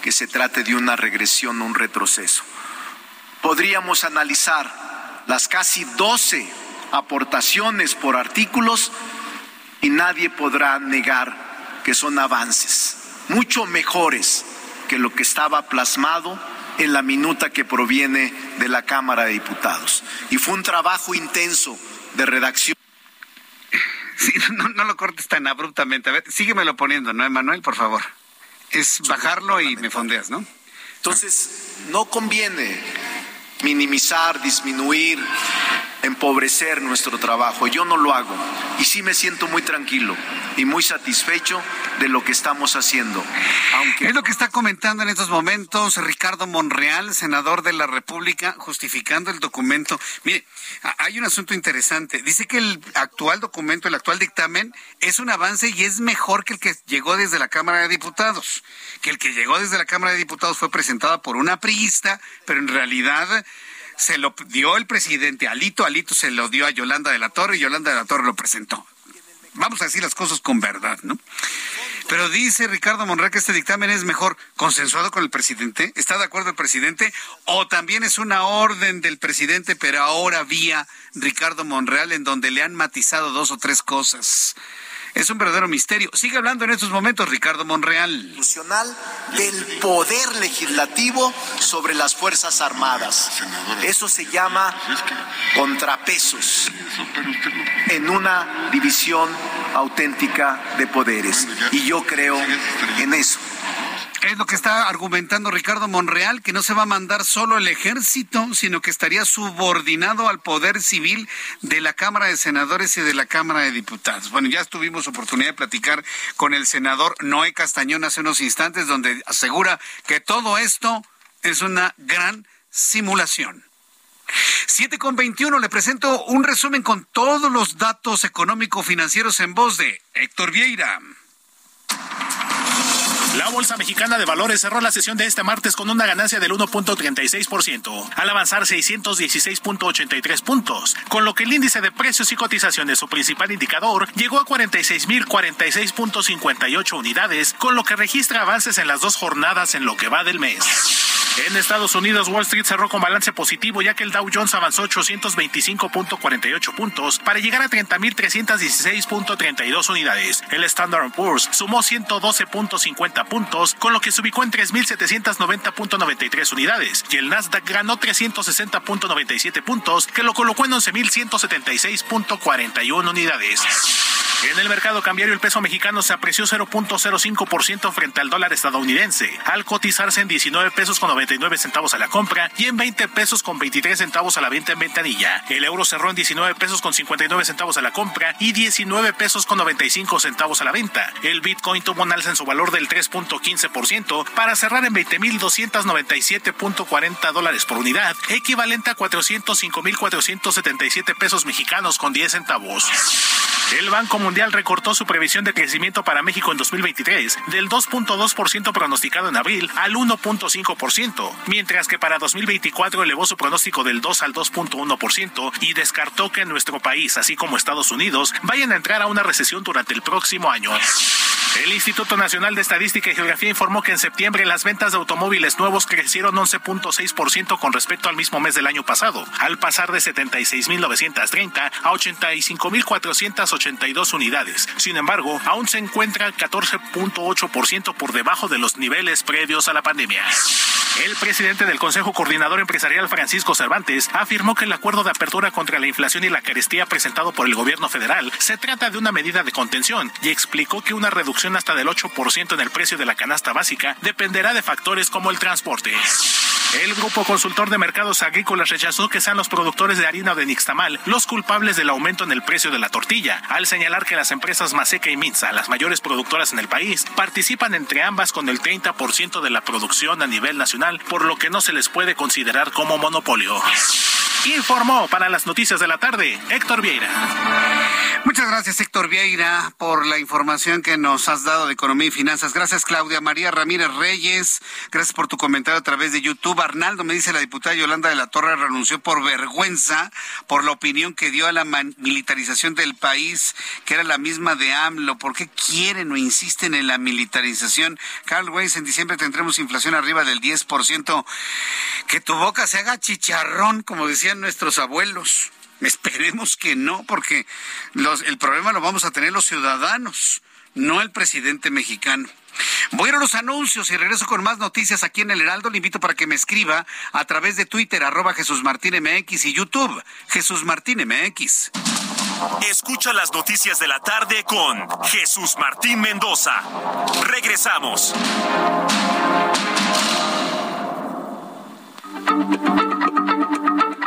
que se trate de una regresión o un retroceso. Podríamos analizar las casi 12 aportaciones por artículos y nadie podrá negar que son avances, mucho mejores que lo que estaba plasmado en la minuta que proviene de la Cámara de Diputados. Y fue un trabajo intenso de redacción. [LAUGHS] Sí, no, lo cortes tan abruptamente. A ver, síguemelo poniendo, ¿no, Emanuel? Por favor. Es bajarlo y me fondeas, ¿no? Entonces, no conviene minimizar, disminuir, empobrecer nuestro trabajo. Yo no lo hago y sí me siento muy tranquilo y muy satisfecho de lo que estamos haciendo. Aunque... Es lo que está comentando en estos momentos Ricardo Monreal, senador de la República, justificando el documento. Mire, hay un asunto interesante. Dice que el actual documento, el actual dictamen, es un avance y es mejor que el que llegó desde la Cámara de Diputados. Que el que llegó desde la Cámara de Diputados fue presentado por una priista, pero en realidad se lo dio el presidente Alito, Alito se lo dio a Yolanda de la Torre y Yolanda de la Torre lo presentó. Vamos a decir las cosas con verdad, ¿no? Pero dice Ricardo Monreal que este dictamen es mejor consensuado con el presidente. ¿Está de acuerdo el presidente? ¿O también es una orden del presidente, pero ahora vía Ricardo Monreal en donde le han matizado dos o tres cosas? Es un verdadero misterio. Sigue hablando en estos momentos Ricardo Monreal. Del poder legislativo sobre las Fuerzas Armadas. Eso se llama contrapesos en una división auténtica de poderes. Y yo creo en eso. Es lo que está argumentando Ricardo Monreal, que no se va a mandar solo el ejército, sino que estaría subordinado al poder civil de la Cámara de Senadores y de la Cámara de Diputados. Bueno, ya tuvimos oportunidad de platicar con el senador Noé Castañón hace unos instantes, donde asegura que todo esto es una gran simulación. 7 con 21 le presento un resumen con todos los datos económico-financieros en voz de Héctor Vieira. La Bolsa Mexicana de Valores cerró la sesión de este martes con una ganancia del 1.36%, al avanzar 616.83 puntos, con lo que el índice de precios y cotizaciones, su principal indicador, llegó a 46.046.58 unidades, con lo que registra avances en las dos jornadas en lo que va del mes. En Estados Unidos, Wall Street cerró con balance positivo ya que el Dow Jones avanzó 825.48 puntos para llegar a 30.316.32 unidades. El Standard Poor's sumó 112.50 puntos, con lo que se ubicó en 3.790.93 unidades. Y el Nasdaq ganó 360.97 puntos, que lo colocó en 11.176.41 unidades. En el mercado cambiario el peso mexicano se apreció 0.05% frente al dólar estadounidense, al cotizarse en 19 pesos con 99 centavos a la compra y en 20 pesos con 23 centavos a la venta en ventanilla. El euro cerró en 19 pesos con 59 centavos a la compra y 19 pesos con 95 centavos a la venta. El Bitcoin tuvo un alza en su valor del 3.15% para cerrar en 20.297.40 dólares por unidad, equivalente a 405.477 pesos mexicanos con 10 centavos. El Banco Mundial recortó su previsión de crecimiento para México en 2023 del 2.2% pronosticado en abril al 1.5%, mientras que para 2024 elevó su pronóstico del 2 al 2.1% y descartó que nuestro país, así como Estados Unidos, vayan a entrar a una recesión durante el próximo año. El Instituto Nacional de Estadística y Geografía informó que en septiembre las ventas de automóviles nuevos crecieron 11.6% con respecto al mismo mes del año pasado, al pasar de 76.930 a 85.482 unidades. Sin embargo, aún se encuentra 14.8% por debajo de los niveles previos a la pandemia. El presidente del Consejo Coordinador Empresarial, Francisco Cervantes, afirmó que el acuerdo de apertura contra la inflación y la carestía presentado por el gobierno federal se trata de una medida de contención y explicó que una reducción hasta del 8% en el precio de la canasta básica dependerá de factores como el transporte. El Grupo Consultor de Mercados Agrícolas rechazó que sean los productores de harina de nixtamal los culpables del aumento en el precio de la tortilla, al señalar que las empresas Maseca y Minza, las mayores productoras en el país, participan entre ambas con el 30% de la producción a nivel nacional, por lo que no se les puede considerar como monopolio. Informó para las noticias de la tarde Héctor Vieira. Muchas gracias Héctor Vieira por la información que nos has dado de economía y finanzas. Gracias Claudia María Ramírez Reyes. Gracias por tu comentario a través de YouTube. Arnaldo me dice la diputada Yolanda de la Torre renunció por vergüenza por la opinión que dio a la militarización del país, que era la misma de AMLO. ¿Por qué quieren o insisten en la militarización? Carl Weiss, en diciembre tendremos inflación arriba del 10%. Que tu boca se haga chicharrón, como nuestros abuelos. [LAUGHS] Esperemos que no, porque el problema lo vamos a tener los ciudadanos, no el presidente mexicano. Voy los anuncios y regreso con más noticias aquí en el Heraldo. Le invito para que me escriba a través de Twitter, arroba Jesús Martín MX y YouTube, Jesús Martín MX. Escucha las noticias de la tarde con Jesús Martín Mendoza. Regresamos.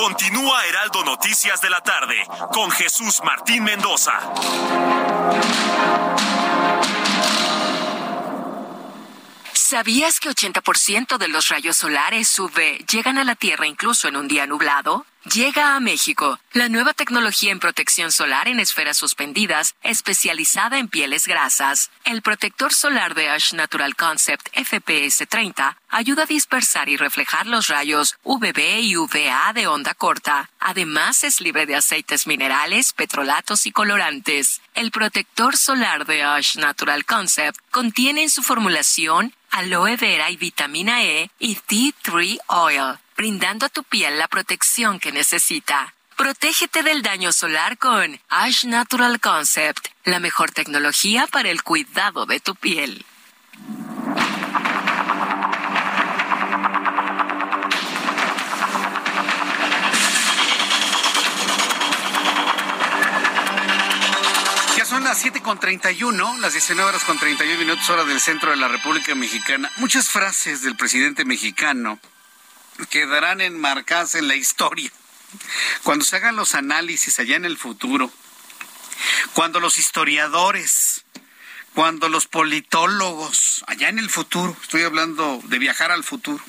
Continúa Heraldo Noticias de la tarde con Jesús Martín Mendoza. ¿Sabías que 80% de los rayos solares UV llegan a la Tierra incluso en un día nublado? Llega a México la nueva tecnología en protección solar en esferas suspendidas, especializada en pieles grasas. El protector solar de Ash Natural Concept FPS 30 ayuda a dispersar y reflejar los rayos UVB y UVA de onda corta. Además, es libre de aceites minerales, petrolatos y colorantes. El protector solar de Ash Natural Concept contiene en su formulación aloe vera y vitamina E y T3 Oil brindando a tu piel la protección que necesita. Protégete del daño solar con Ash Natural Concept, la mejor tecnología para el cuidado de tu piel. Ya son las 7 con 31, las 19 horas con 31 minutos, hora del centro de la República Mexicana. Muchas frases del presidente mexicano quedarán enmarcadas en la historia. Cuando se hagan los análisis allá en el futuro, cuando los historiadores, cuando los politólogos, allá en el futuro, estoy hablando de viajar al futuro,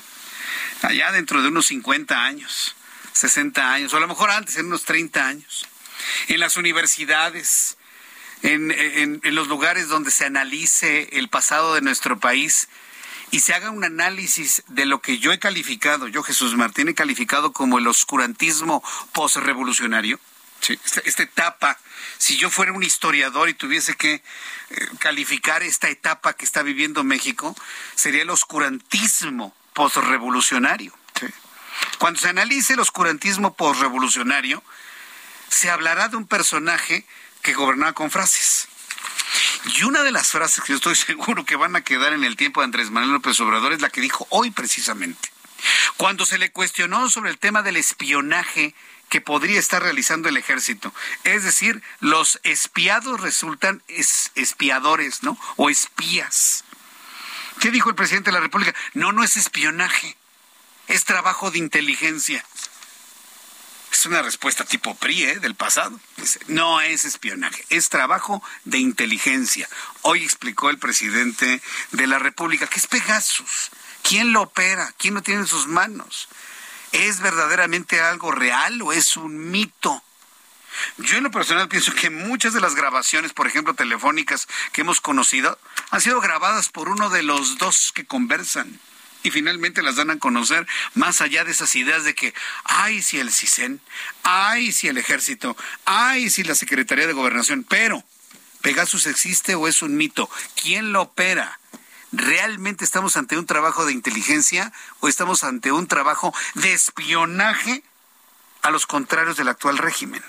allá dentro de unos 50 años, 60 años, o a lo mejor antes, en unos 30 años, en las universidades, en, los lugares donde se analice el pasado de nuestro país y se haga un análisis de lo que yo he calificado, yo Jesús Martín he calificado como el oscurantismo postrevolucionario, esta, etapa, si yo fuera un historiador y tuviese que eh, calificar esta etapa que está viviendo México, sería el oscurantismo postrevolucionario. Cuando se analice el oscurantismo postrevolucionario, se hablará de un personaje que gobernaba con frases. Y una de las frases que yo estoy [LAUGHS] seguro que van a quedar en el tiempo de Andrés Manuel López Obrador es la que dijo hoy precisamente. Cuando se le cuestionó sobre el tema del espionaje que podría estar realizando el ejército. Es decir, los espiados resultan espiadores, ¿no? O espías. ¿Qué dijo el presidente de la República? No, no es espionaje, es trabajo de inteligencia. Es una respuesta tipo PRI ¿eh? del pasado. no es espionaje, es trabajo de inteligencia. Hoy explicó el presidente de la República que es Pegasus. ¿Quién lo opera? ¿Quién lo tiene en sus manos? ¿Es verdaderamente algo real o es un mito? Yo en lo personal pienso que muchas de las grabaciones, por ejemplo, telefónicas que hemos conocido, han sido grabadas por uno de los dos que conversan y finalmente las dan a conocer más allá de esas ideas de que, ay, si el CISEN, ay, si el ejército, ay, si la Secretaría de Gobernación, pero Pegasus existe o es un mito, ¿quién lo opera? ¿Realmente estamos ante un trabajo de inteligencia o estamos ante un trabajo de espionaje a los contrarios del actual régimen?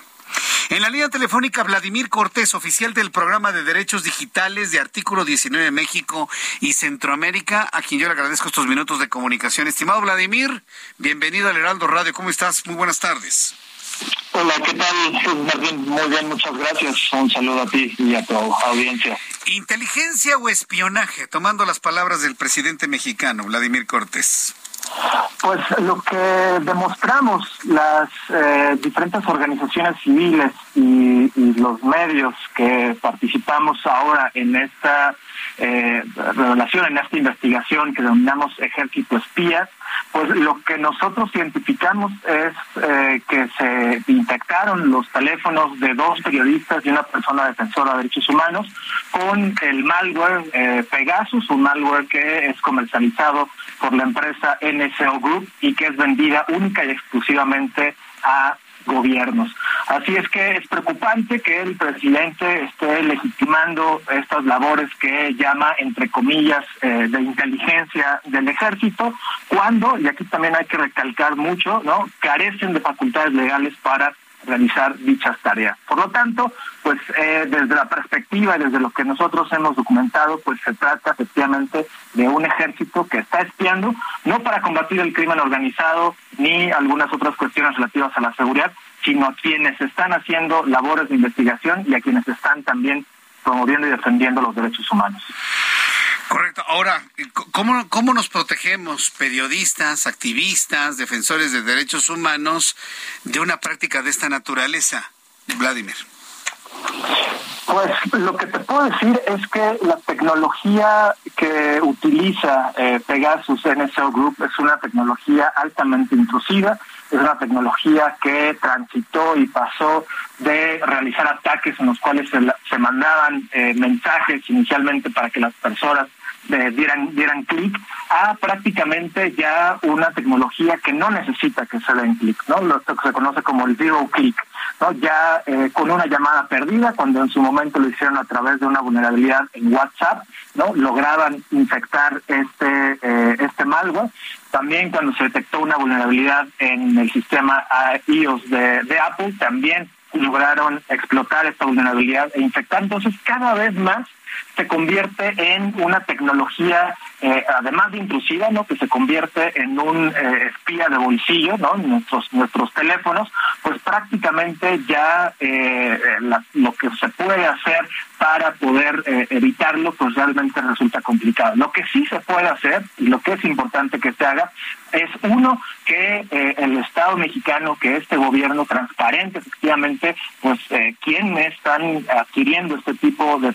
En la línea telefónica, Vladimir Cortés, oficial del programa de derechos digitales de Artículo 19 México y Centroamérica, a quien yo le agradezco estos minutos de comunicación. Estimado Vladimir, bienvenido al Heraldo Radio. ¿Cómo estás? Muy buenas tardes. Hola, ¿qué tal? Muy bien, muchas gracias. Un saludo a ti y a tu audiencia. ¿Inteligencia o espionaje? Tomando las palabras del presidente mexicano, Vladimir Cortés. Pues lo que demostramos las eh, diferentes organizaciones civiles y, los medios que participamos ahora en esta eh, revelación, en esta investigación que denominamos Ejército Espías, pues lo que nosotros identificamos es eh, que se infectaron los teléfonos de dos periodistas y una persona defensora de derechos humanos con el malware eh, Pegasus, un malware que es comercializado por la empresa NSO Group y que es vendida única y exclusivamente a gobiernos. Así es que es preocupante que el presidente esté legitimando estas labores que llama, entre comillas, eh, de inteligencia del ejército, cuando, y aquí también hay que recalcar mucho, ¿no? carecen de facultades legales para realizar dichas tareas. Por lo tanto, pues eh, desde la perspectiva y desde lo que nosotros hemos documentado, pues se trata efectivamente de un ejército que está espiando, no para combatir el crimen organizado ni algunas otras cuestiones relativas a la seguridad, sino a quienes están haciendo labores de investigación y a quienes están también promoviendo y defendiendo los derechos humanos. Correcto. Ahora, ¿cómo, ¿cómo nos protegemos periodistas, activistas, defensores de derechos humanos de una práctica de esta naturaleza, Vladimir? Pues lo que te puedo decir es que la tecnología que utiliza eh, Pegasus NSO Group es una tecnología altamente intrusiva, es una tecnología que transitó y pasó de realizar ataques en los cuales se, mandaban eh, mensajes inicialmente para que las personas eh, dieran, dieran clic a prácticamente ya una tecnología que no necesita que se den clic, ¿no? Lo que se conoce como el zero click, ¿no? Ya eh, con una llamada perdida, cuando en su momento lo hicieron a través de una vulnerabilidad en WhatsApp, ¿no? Lograban infectar este, eh, este malware. También cuando se detectó una vulnerabilidad en el sistema iOS de, de Apple, también lograron explotar esta vulnerabilidad e infectar. Entonces, cada vez más se convierte en una tecnología eh, además de intrusiva, ¿no? Que se convierte en un eh, espía de bolsillo, ¿no? Nuestros nuestros teléfonos, pues prácticamente ya eh, lo que se puede hacer para poder evitarlo, pues realmente resulta complicado. Lo que sí se puede hacer y lo que es importante que se haga es uno que el Estado mexicano, que este gobierno transparente, efectivamente, pues quién están adquiriendo este tipo de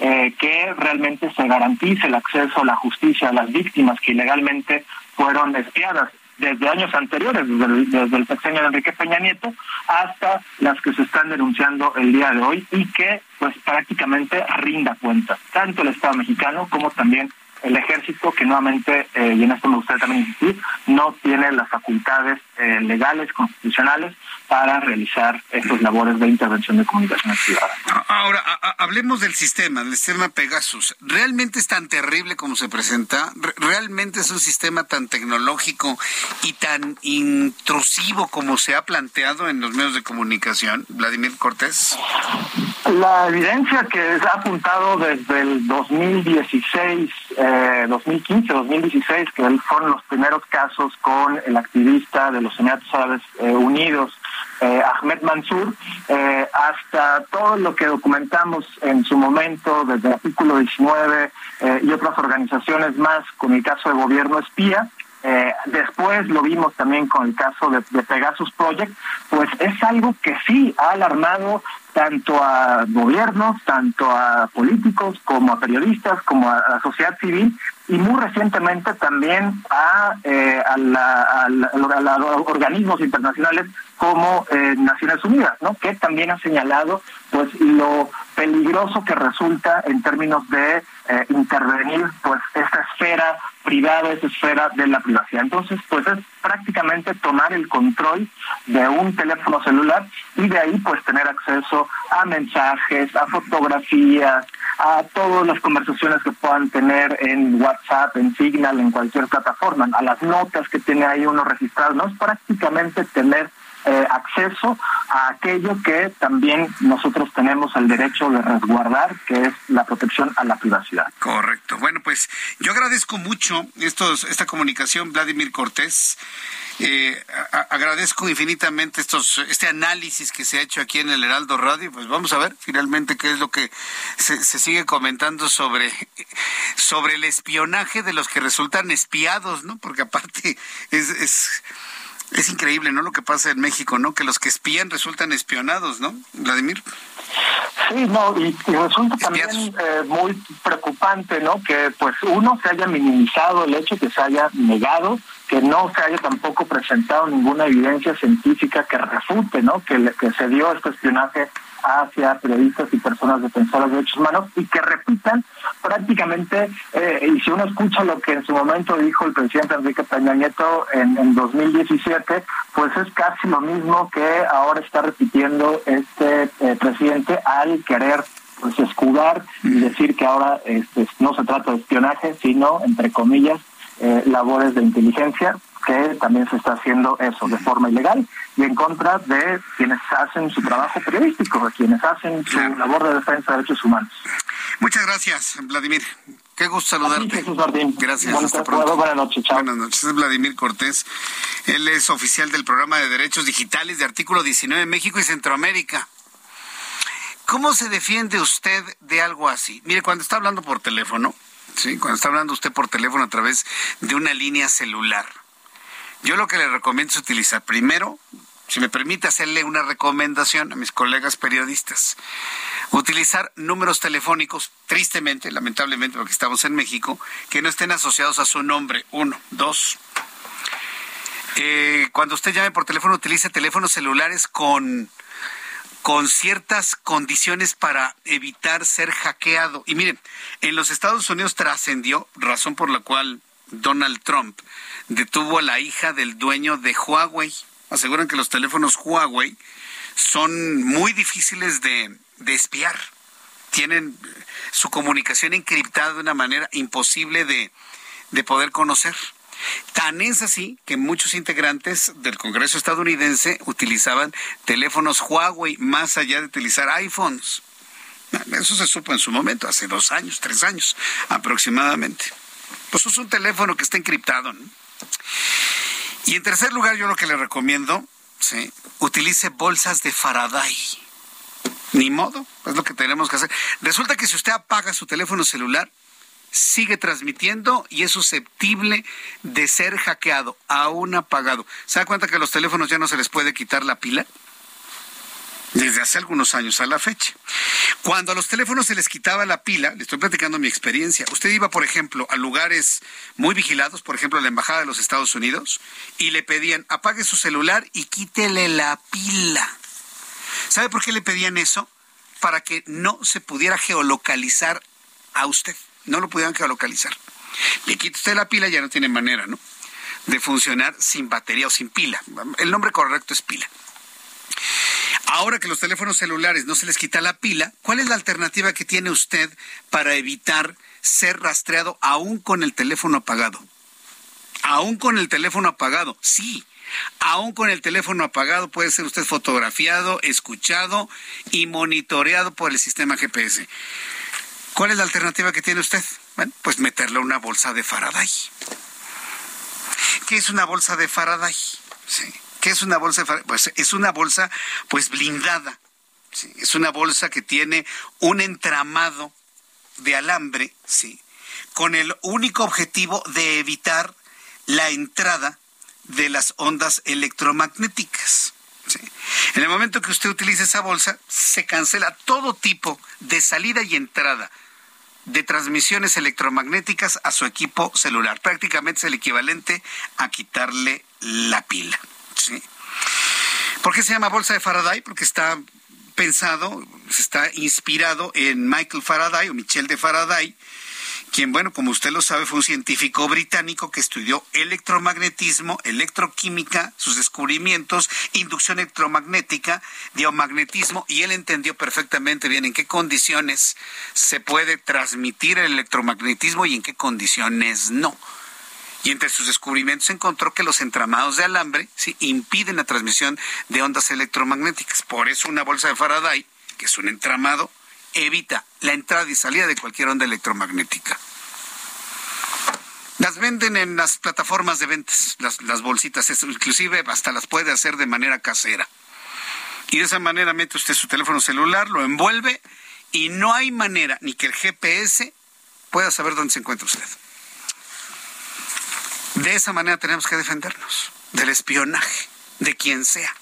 tecnologías, que realmente se garantice el acceso a la justicia a las víctimas que ilegalmente fueron espiadas desde años anteriores, desde el, sexenio de Enrique Peña Nieto, hasta las que se están denunciando el día de hoy y que pues prácticamente rinda cuenta, tanto el Estado mexicano como también el ejército, que nuevamente, eh, y en esto me gustaría también insistir, no tiene las facultades eh, legales, constitucionales, para realizar estas labores de intervención de comunicaciones privadas. Ahora, hablemos del sistema, del sistema Pegasus. ¿Realmente es tan terrible como se presenta? ¿Realmente es un sistema tan tecnológico y tan intrusivo como se ha planteado en los medios de comunicación? Vladimir Cortés. La evidencia que se ha apuntado desde el 2016, eh, 2015, 2016, que fueron los primeros casos con el activista de los Emiratos Árabes eh, Unidos, eh, Ahmed Mansour, eh, hasta todo lo que documentamos en su momento desde el artículo 19 eh, y otras organizaciones más con el caso de gobierno espía. Después lo vimos también con el caso de, de Pegasus Project, pues es algo que sí ha alarmado tanto a gobiernos, tanto a políticos, como a periodistas, como a la sociedad civil, y muy recientemente también a, eh, a, organismos internacionales como eh, Naciones Unidas, ¿no? que también ha señalado pues lo peligroso que resulta en términos de eh, intervenir pues esta esfera privada, esa esfera de la privacidad. Entonces, pues es prácticamente tomar el control de un teléfono celular y de ahí pues tener acceso a mensajes, a fotografías, a todas las conversaciones que puedan tener en WhatsApp, en Signal, en cualquier plataforma, a las notas que tiene ahí uno registrado, no es prácticamente tener eh, acceso a aquello que también nosotros tenemos el derecho de resguardar, que es la protección a la privacidad. Correcto. Bueno, pues yo agradezco mucho estos, esta comunicación, Vladimir Cortés. Eh, agradezco infinitamente estos, este análisis que se ha hecho aquí en el Heraldo Radio. Pues vamos a ver finalmente qué es lo que se, sigue comentando sobre, sobre el espionaje de los que resultan espiados, ¿no? Porque aparte es es increíble, ¿no? Lo que pasa en México, ¿no? Que los que espían resultan espionados, ¿no? Vladimir. Sí, no, y, resulta también eh, muy preocupante, ¿no? Que pues uno se haya minimizado el hecho, que se haya negado, que no se haya tampoco presentado ninguna evidencia científica que refute, ¿no? Que, que se dio este espionaje hacia periodistas y personas defensoras de derechos humanos y que repitan prácticamente, eh, y si uno escucha lo que en su momento dijo el presidente Enrique Peña Nieto en, en 2017, pues es casi lo mismo que ahora está repitiendo este eh, presidente al querer pues escudar y decir que ahora este, no se trata de espionaje, sino, entre comillas, eh, labores de inteligencia, que también se está haciendo eso de forma ilegal y en contra de quienes hacen su trabajo periodístico, de quienes hacen su labor de defensa de derechos humanos. Muchas gracias, Vladimir. Qué gusto saludarte. Gracias. hasta pronto. Buenas noches. Chao. Buenas noches. Es Vladimir Cortés. Él es oficial del programa de derechos digitales de Artículo 19 México y Centroamérica. ¿Cómo se defiende usted de algo así? Mire, cuando está hablando por teléfono, sí, cuando está hablando usted por teléfono a través de una línea celular, yo lo que le recomiendo es utilizar primero, si me permite hacerle una recomendación a mis colegas periodistas, utilizar números telefónicos, tristemente, lamentablemente, porque estamos en México, que no estén asociados a su nombre. Uno, dos. Eh, cuando usted llame por teléfono, utilice teléfonos celulares con con ciertas condiciones para evitar ser hackeado. Y miren, en los Estados Unidos trascendió, razón por la cual Donald Trump detuvo a la hija del dueño de Huawei. Aseguran que los teléfonos Huawei son muy difíciles de, espiar. Tienen su comunicación encriptada de una manera imposible de, de poder conocer. Tan es así que muchos integrantes del Congreso estadounidense utilizaban teléfonos Huawei más allá de utilizar iPhones. Eso se supo en su momento, hace dos años, tres años aproximadamente. Pues es un teléfono que está encriptado. Y en tercer lugar, yo lo que le recomiendo, ¿sí? utilice bolsas de Faraday. Ni modo, es lo que tenemos que hacer. Resulta que si usted apaga su teléfono celular, sigue transmitiendo y es susceptible de ser hackeado, aún apagado. ¿Se da cuenta que a los teléfonos ya no se les puede quitar la pila? Desde hace algunos años a la fecha. Cuando a los teléfonos se les quitaba la pila, le estoy platicando mi experiencia, usted iba, por ejemplo, a lugares muy vigilados, por ejemplo, a la Embajada de los Estados Unidos, y le pedían, apague su celular y quítele la pila. ¿Sabe por qué le pedían eso? Para que no se pudiera geolocalizar a usted no lo pudieran geolocalizar. Le quita usted la pila, ya no tiene manera, ¿no? De funcionar sin batería o sin pila. El nombre correcto es pila. Ahora que los teléfonos celulares no se les quita la pila, ¿cuál es la alternativa que tiene usted para evitar ser rastreado aún con el teléfono apagado? Aún con el teléfono apagado, sí. Aún con el teléfono apagado puede ser usted fotografiado, escuchado y monitoreado por el sistema GPS. ¿Cuál es la alternativa que tiene usted? Bueno, pues meterle una bolsa de Faraday. ¿Qué es una bolsa de Faraday? Sí. ¿Qué es una bolsa? Pues es una bolsa pues blindada. Es una bolsa que tiene un entramado de alambre, sí, con el único objetivo de evitar la entrada de las ondas electromagnéticas. En el momento que usted utilice esa bolsa, se cancela todo tipo de salida y entrada de transmisiones electromagnéticas a su equipo celular. Prácticamente es el equivalente a quitarle la pila. ¿Por qué se llama bolsa de Faraday? Porque está pensado, está inspirado en Michael Faraday o Michel de Faraday, quien, bueno, como usted lo sabe, fue un científico británico que estudió electromagnetismo, electroquímica, sus descubrimientos, inducción electromagnética, diamagnetismo, y él entendió perfectamente bien en qué condiciones se puede transmitir el electromagnetismo y en qué condiciones no. Y entre sus descubrimientos encontró que los entramados de alambre impiden la transmisión de ondas electromagnéticas. Por eso una bolsa de Faraday, que es un entramado, evita la entrada y salida de cualquier onda electromagnética. Las venden en las plataformas de ventas, las, bolsitas, inclusive hasta las puede hacer de manera casera. Y de esa manera mete usted su teléfono celular, lo envuelve y no hay manera ni que el GPS pueda saber dónde se encuentra usted. De esa manera tenemos que defendernos del espionaje, de quien sea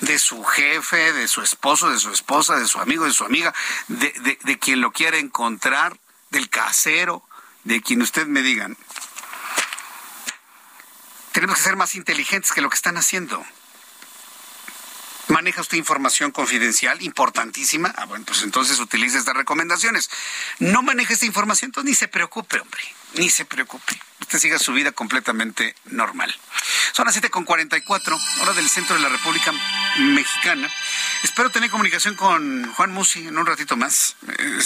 de su jefe, de su esposo, de su esposa, de su amigo, de su amiga, de, quien lo quiera encontrar, del casero, de quien usted me digan. Tenemos que ser más inteligentes que lo que están haciendo. ¿Maneja usted información confidencial importantísima? Ah, bueno, pues entonces utilice estas recomendaciones. No maneja esta información, entonces ni se preocupe, hombre, ni se preocupe. Usted siga su vida completamente normal. Son las 7.44, hora del centro de la República Mexicana. Espero tener comunicación con Juan Musi en un ratito más.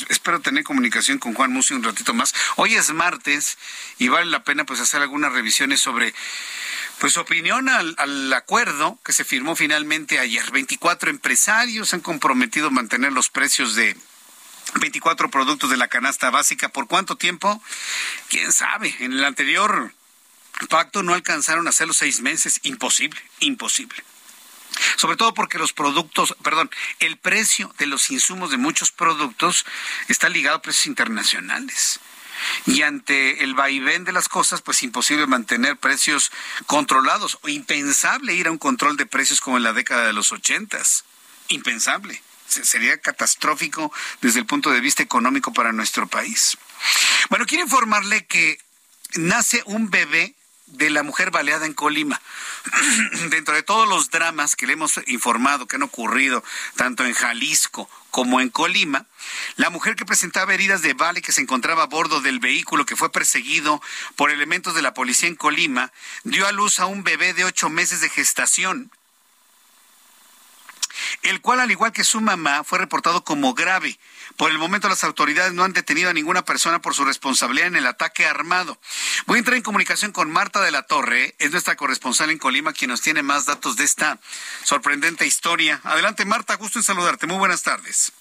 espero tener comunicación con Juan Musi un ratito más. Hoy es martes y vale la pena pues hacer algunas revisiones sobre pues opinión al, acuerdo que se firmó finalmente ayer. 24 empresarios han comprometido mantener los precios de 24 productos de la canasta básica. ¿Por cuánto tiempo? ¿Quién sabe? En el anterior pacto no alcanzaron a hacer los seis meses. Imposible, imposible. Sobre todo porque los productos, perdón, el precio de los insumos de muchos productos está ligado a precios internacionales y ante el vaivén de las cosas, pues imposible mantener precios controlados o impensable ir a un control de precios como en la década de los ochentas. Impensable. Sería catastrófico desde el punto de vista económico para nuestro país. Bueno, quiero informarle que nace un bebé de la mujer baleada en Colima. [CLEARS THROAT] Dentro de todos los dramas que le hemos informado que han ocurrido tanto en Jalisco como en Colima, la mujer que presentaba heridas de bala que se encontraba a bordo del vehículo que fue perseguido por elementos de la policía en Colima, dio a luz a un bebé de ocho meses de gestación, el cual, al igual que su mamá, fue reportado como grave por el momento las autoridades no han detenido a ninguna persona por su responsabilidad en el ataque armado. Voy a entrar en comunicación con Marta de la Torre, es nuestra corresponsal en Colima, quien nos tiene más datos de esta sorprendente historia. Adelante Marta, gusto en saludarte. Muy buenas tardes.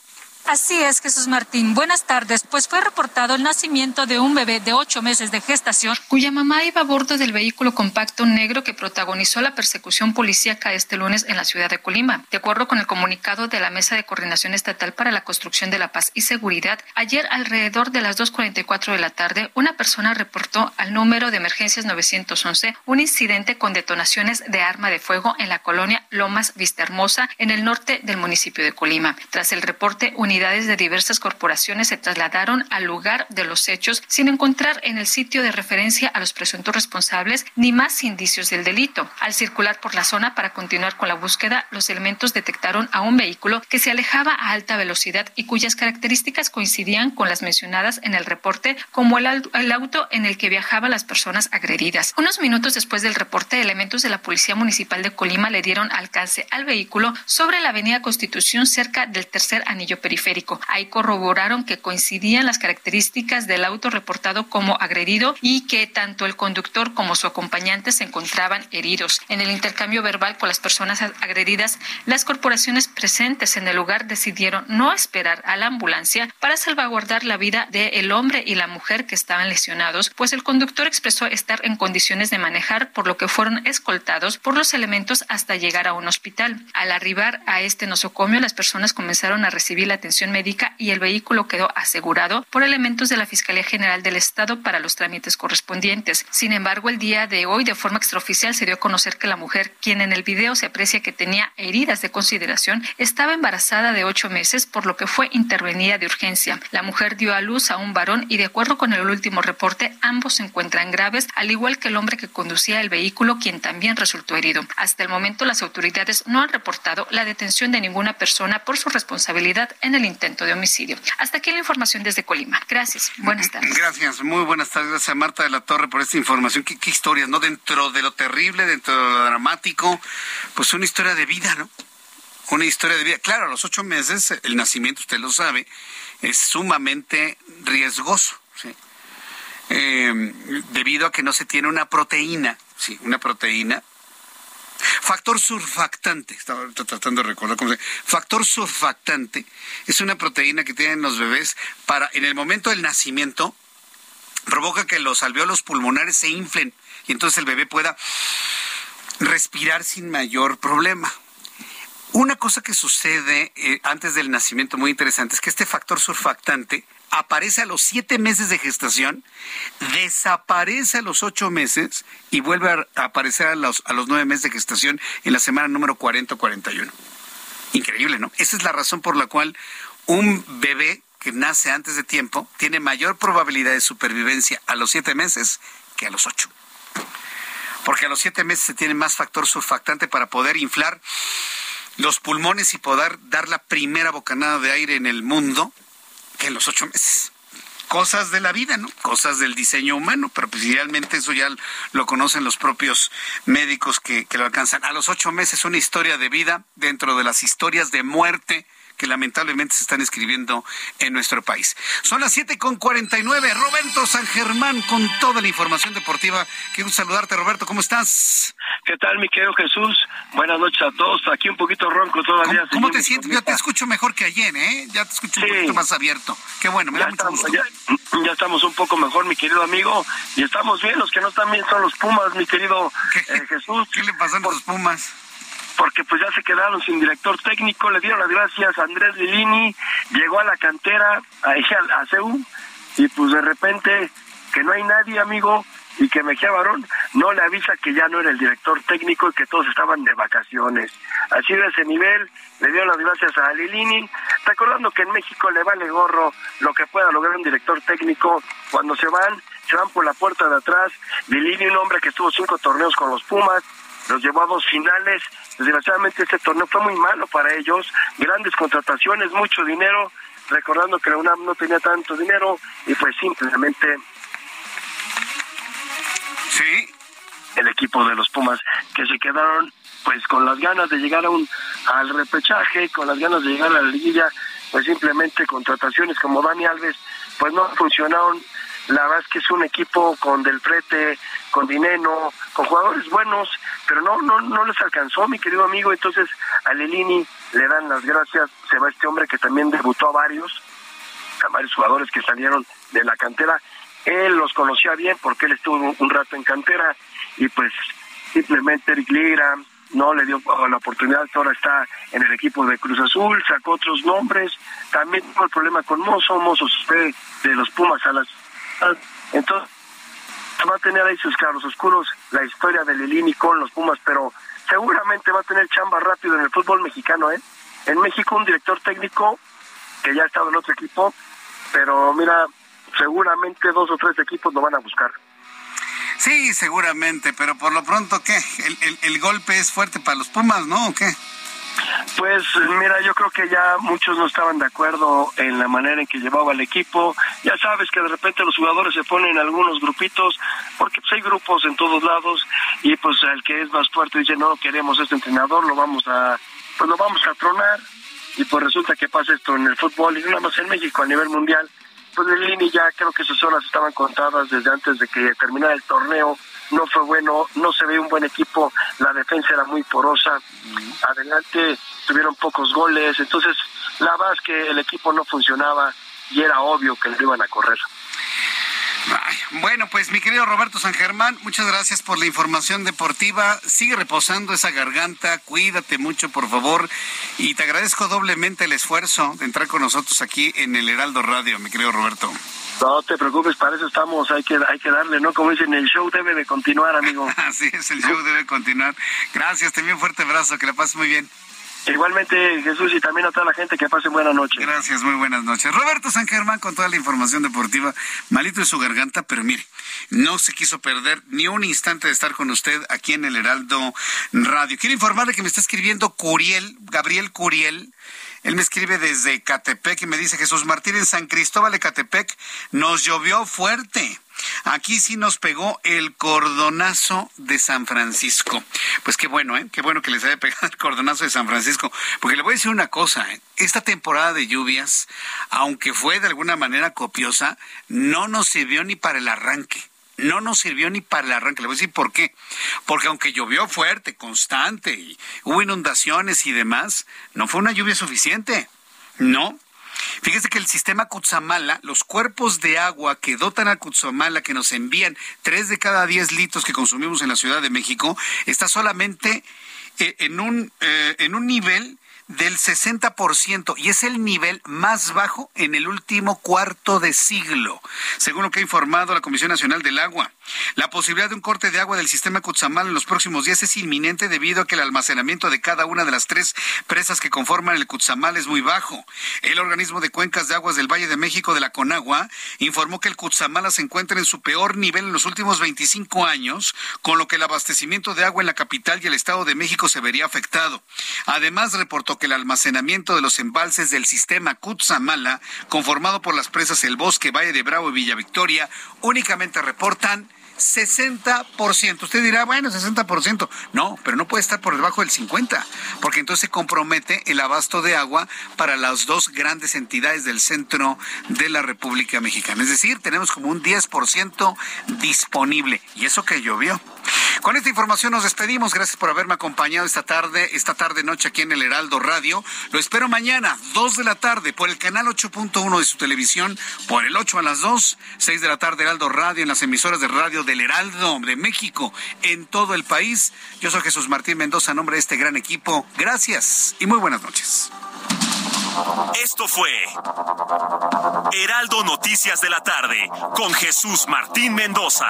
Así es, Jesús Martín. Buenas tardes. Pues fue reportado el nacimiento de un bebé de ocho meses de gestación, cuya mamá iba a bordo del vehículo compacto negro que protagonizó la persecución policíaca este lunes en la ciudad de Colima. De acuerdo con el comunicado de la Mesa de Coordinación Estatal para la Construcción de la Paz y Seguridad, ayer alrededor de las 2.44 de la tarde, una persona reportó al número de emergencias 911 un incidente con detonaciones de arma de fuego en la colonia Lomas Vista Hermosa, en el norte del municipio de Colima. Tras el reporte, unidades de diversas corporaciones se trasladaron al lugar de los hechos sin encontrar en el sitio de referencia a los presuntos responsables ni más indicios del delito. Al circular por la zona para continuar con la búsqueda, los elementos detectaron a un vehículo que se alejaba a alta velocidad y cuyas características coincidían con las mencionadas en el reporte como el, el auto en el que viajaban las personas agredidas. Unos minutos después del reporte, elementos de la Policía Municipal de Colima le dieron alcance al vehículo sobre la Avenida Constitución cerca del tercer anillo periférico Ahí corroboraron que coincidían las características del auto reportado como agredido y que tanto el conductor como su acompañante se encontraban heridos. En el intercambio verbal con las personas agredidas, las corporaciones presentes en el lugar decidieron no esperar a la ambulancia para salvaguardar la vida del hombre y la mujer que estaban lesionados, pues el conductor expresó estar en condiciones de manejar, por lo que fueron escoltados por los elementos hasta llegar a un hospital. Al arribar a este nosocomio, las personas comenzaron a recibir la atención médica y el vehículo quedó asegurado por elementos de la Fiscalía General del Estado para los trámites correspondientes. Sin embargo, el día de hoy, de forma extraoficial, se dio a conocer que la mujer, quien en el video se aprecia que tenía heridas de consideración, estaba embarazada de ocho meses, por lo que fue intervenida de urgencia. La mujer dio a luz a un varón y, de acuerdo con el último reporte, ambos se encuentran graves, al igual que el hombre que conducía el vehículo, quien también resultó herido. Hasta el momento, las autoridades no han reportado la detención de ninguna persona por su responsabilidad en el intento de homicidio. Hasta aquí la información desde Colima. Gracias. Buenas tardes. Gracias. Muy buenas tardes. Gracias a Marta de la Torre por esta información. Qué, qué historias, ¿no? Dentro de lo terrible, dentro de lo dramático, pues una historia de vida, ¿no? Una historia de vida. Claro, a los ocho meses, el nacimiento, usted lo sabe, es sumamente riesgoso. ¿sí? Eh, debido a que no se tiene una proteína, sí, una proteína Factor surfactante, estaba tratando de recordar cómo se Factor surfactante es una proteína que tienen los bebés para, en el momento del nacimiento, provoca que los alveolos pulmonares se inflen y entonces el bebé pueda respirar sin mayor problema. Una cosa que sucede eh, antes del nacimiento muy interesante es que este factor surfactante aparece a los siete meses de gestación, desaparece a los ocho meses y vuelve a aparecer a los, a los nueve meses de gestación en la semana número 40 o 41. Increíble, ¿no? Esa es la razón por la cual un bebé que nace antes de tiempo tiene mayor probabilidad de supervivencia a los siete meses que a los ocho. Porque a los siete meses se tiene más factor surfactante para poder inflar los pulmones y poder dar la primera bocanada de aire en el mundo en los ocho meses. Cosas de la vida, ¿no? Cosas del diseño humano, pero pues realmente eso ya lo conocen los propios médicos que, que lo alcanzan. A los ocho meses una historia de vida dentro de las historias de muerte que lamentablemente se están escribiendo en nuestro país. Son las siete con nueve. Roberto San Germán con toda la información deportiva. Quiero saludarte, Roberto. ¿Cómo estás? ¿Qué tal, mi querido Jesús? Buenas noches a todos. Aquí un poquito ronco todavía. ¿Cómo, cómo te sientes? Yo te escucho mejor que ayer, ¿eh? Ya te escucho un poquito más abierto. Qué bueno, me ya da mucho estamos, gusto. Ya, ya, estamos un poco mejor, mi querido amigo. Y estamos bien. Los que no están bien son los Pumas, mi querido eh, Jesús. ¿Qué le pasan a los Pumas? Porque pues ya se quedaron sin director técnico, le dieron las gracias a Andrés Lilini, llegó a la cantera, a a CEU, y pues de repente que no hay nadie, amigo, y que Mejía Barón no le avisa que ya no era el director técnico y que todos estaban de vacaciones. Así de ese nivel, le dieron las gracias a Lilini, recordando que en México le vale gorro lo que pueda lograr un director técnico cuando se van, se van por la puerta de atrás. Lilini, un hombre que estuvo cinco torneos con los Pumas, los llevó a dos finales. Desgraciadamente este torneo fue muy malo para ellos, grandes contrataciones, mucho dinero, recordando que la UNAM no tenía tanto dinero y pues simplemente sí. el equipo de los Pumas que se quedaron pues con las ganas de llegar a un al repechaje, con las ganas de llegar a la liguilla, pues simplemente contrataciones como Dani Alves pues no funcionaron la verdad es que es un equipo con Del Prete, con Dineno, con jugadores buenos, pero no no no les alcanzó, mi querido amigo. Entonces, a Lelini le dan las gracias, se va este hombre que también debutó a varios, a varios jugadores que salieron de la cantera. Él los conocía bien porque él estuvo un rato en cantera y pues simplemente Eric Lira no le dio la oportunidad, ahora está en el equipo de Cruz Azul, sacó otros nombres, también tuvo el problema con Mozo, Mozo fue de los Pumas a las... Entonces, va a tener ahí sus claros oscuros la historia de Lilini con los Pumas, pero seguramente va a tener chamba rápido en el fútbol mexicano, ¿eh? En México un director técnico que ya ha estado en otro equipo, pero mira, seguramente dos o tres equipos lo van a buscar. Sí, seguramente, pero por lo pronto, ¿qué? El, el, golpe es fuerte para los Pumas, ¿no? ¿O qué? Pues mira, yo creo que ya muchos no estaban de acuerdo en la manera en que llevaba el equipo. Ya sabes que de repente los jugadores se ponen en algunos grupitos, porque pues, hay grupos en todos lados y pues el que es más fuerte dice no queremos este entrenador, lo vamos a, pues lo vamos a tronar y pues resulta que pasa esto en el fútbol y no nada más en México a nivel mundial pues el Lini ya creo que sus horas estaban contadas desde antes de que terminara el torneo. No fue bueno, no se ve un buen equipo, la defensa era muy porosa, adelante tuvieron pocos goles, entonces la verdad es que el equipo no funcionaba y era obvio que le iban a correr. Bueno, pues mi querido Roberto San Germán, muchas gracias por la información deportiva. Sigue reposando esa garganta, cuídate mucho, por favor. Y te agradezco doblemente el esfuerzo de entrar con nosotros aquí en el Heraldo Radio, mi querido Roberto. No te preocupes, para eso estamos, hay que, hay que darle, ¿no? Como dicen, el show debe de continuar, amigo. [LAUGHS] Así es, el show debe continuar. Gracias, te envío un fuerte abrazo, que la pases muy bien. Igualmente, Jesús, y también a toda la gente que pase buena noche. Gracias, muy buenas noches. Roberto San Germán con toda la información deportiva, malito de su garganta, pero mire, no se quiso perder ni un instante de estar con usted aquí en el Heraldo Radio. Quiero informarle que me está escribiendo Curiel, Gabriel Curiel. Él me escribe desde Catepec y me dice, Jesús Martín, en San Cristóbal de Catepec nos llovió fuerte. Aquí sí nos pegó el cordonazo de San Francisco. Pues qué bueno, ¿eh? Qué bueno que les haya pegado el cordonazo de San Francisco. Porque le voy a decir una cosa, ¿eh? Esta temporada de lluvias, aunque fue de alguna manera copiosa, no nos sirvió ni para el arranque no nos sirvió ni para el arranque. Le voy a decir por qué. Porque aunque llovió fuerte, constante, y hubo inundaciones y demás, no fue una lluvia suficiente. No, Fíjese que el sistema Cutzamala, los cuerpos de agua que dotan a Cutzamala, que nos envían tres de cada diez litros que consumimos en la Ciudad de México, está solamente eh, en, un, eh, en un nivel del 60% y es el nivel más bajo en el último cuarto de siglo, según lo que ha informado la Comisión Nacional del Agua. La posibilidad de un corte de agua del sistema Cutzamala en los próximos días es inminente debido a que el almacenamiento de cada una de las tres presas que conforman el Cutzamala es muy bajo. El organismo de cuencas de aguas del Valle de México de la Conagua informó que el Cutzamala se encuentra en su peor nivel en los últimos 25 años, con lo que el abastecimiento de agua en la capital y el Estado de México se vería afectado. Además, reportó que el almacenamiento de los embalses del sistema Cutzamala, conformado por las presas El Bosque, Valle de Bravo y Villa Victoria, únicamente reportan 60%. Usted dirá, bueno, 60%. No, pero no puede estar por debajo del 50%, porque entonces se compromete el abasto de agua para las dos grandes entidades del centro de la República Mexicana. Es decir, tenemos como un 10% disponible. Y eso que llovió. Con esta información nos despedimos. Gracias por haberme acompañado esta tarde, esta tarde noche aquí en el Heraldo Radio. Lo espero mañana, 2 de la tarde, por el canal 8.1 de su televisión, por el 8 a las 2, 6 de la tarde Heraldo Radio en las emisoras de radio del Heraldo de México en todo el país. Yo soy Jesús Martín Mendoza, a nombre de este gran equipo. Gracias y muy buenas noches. Esto fue Heraldo Noticias de la tarde con Jesús Martín Mendoza.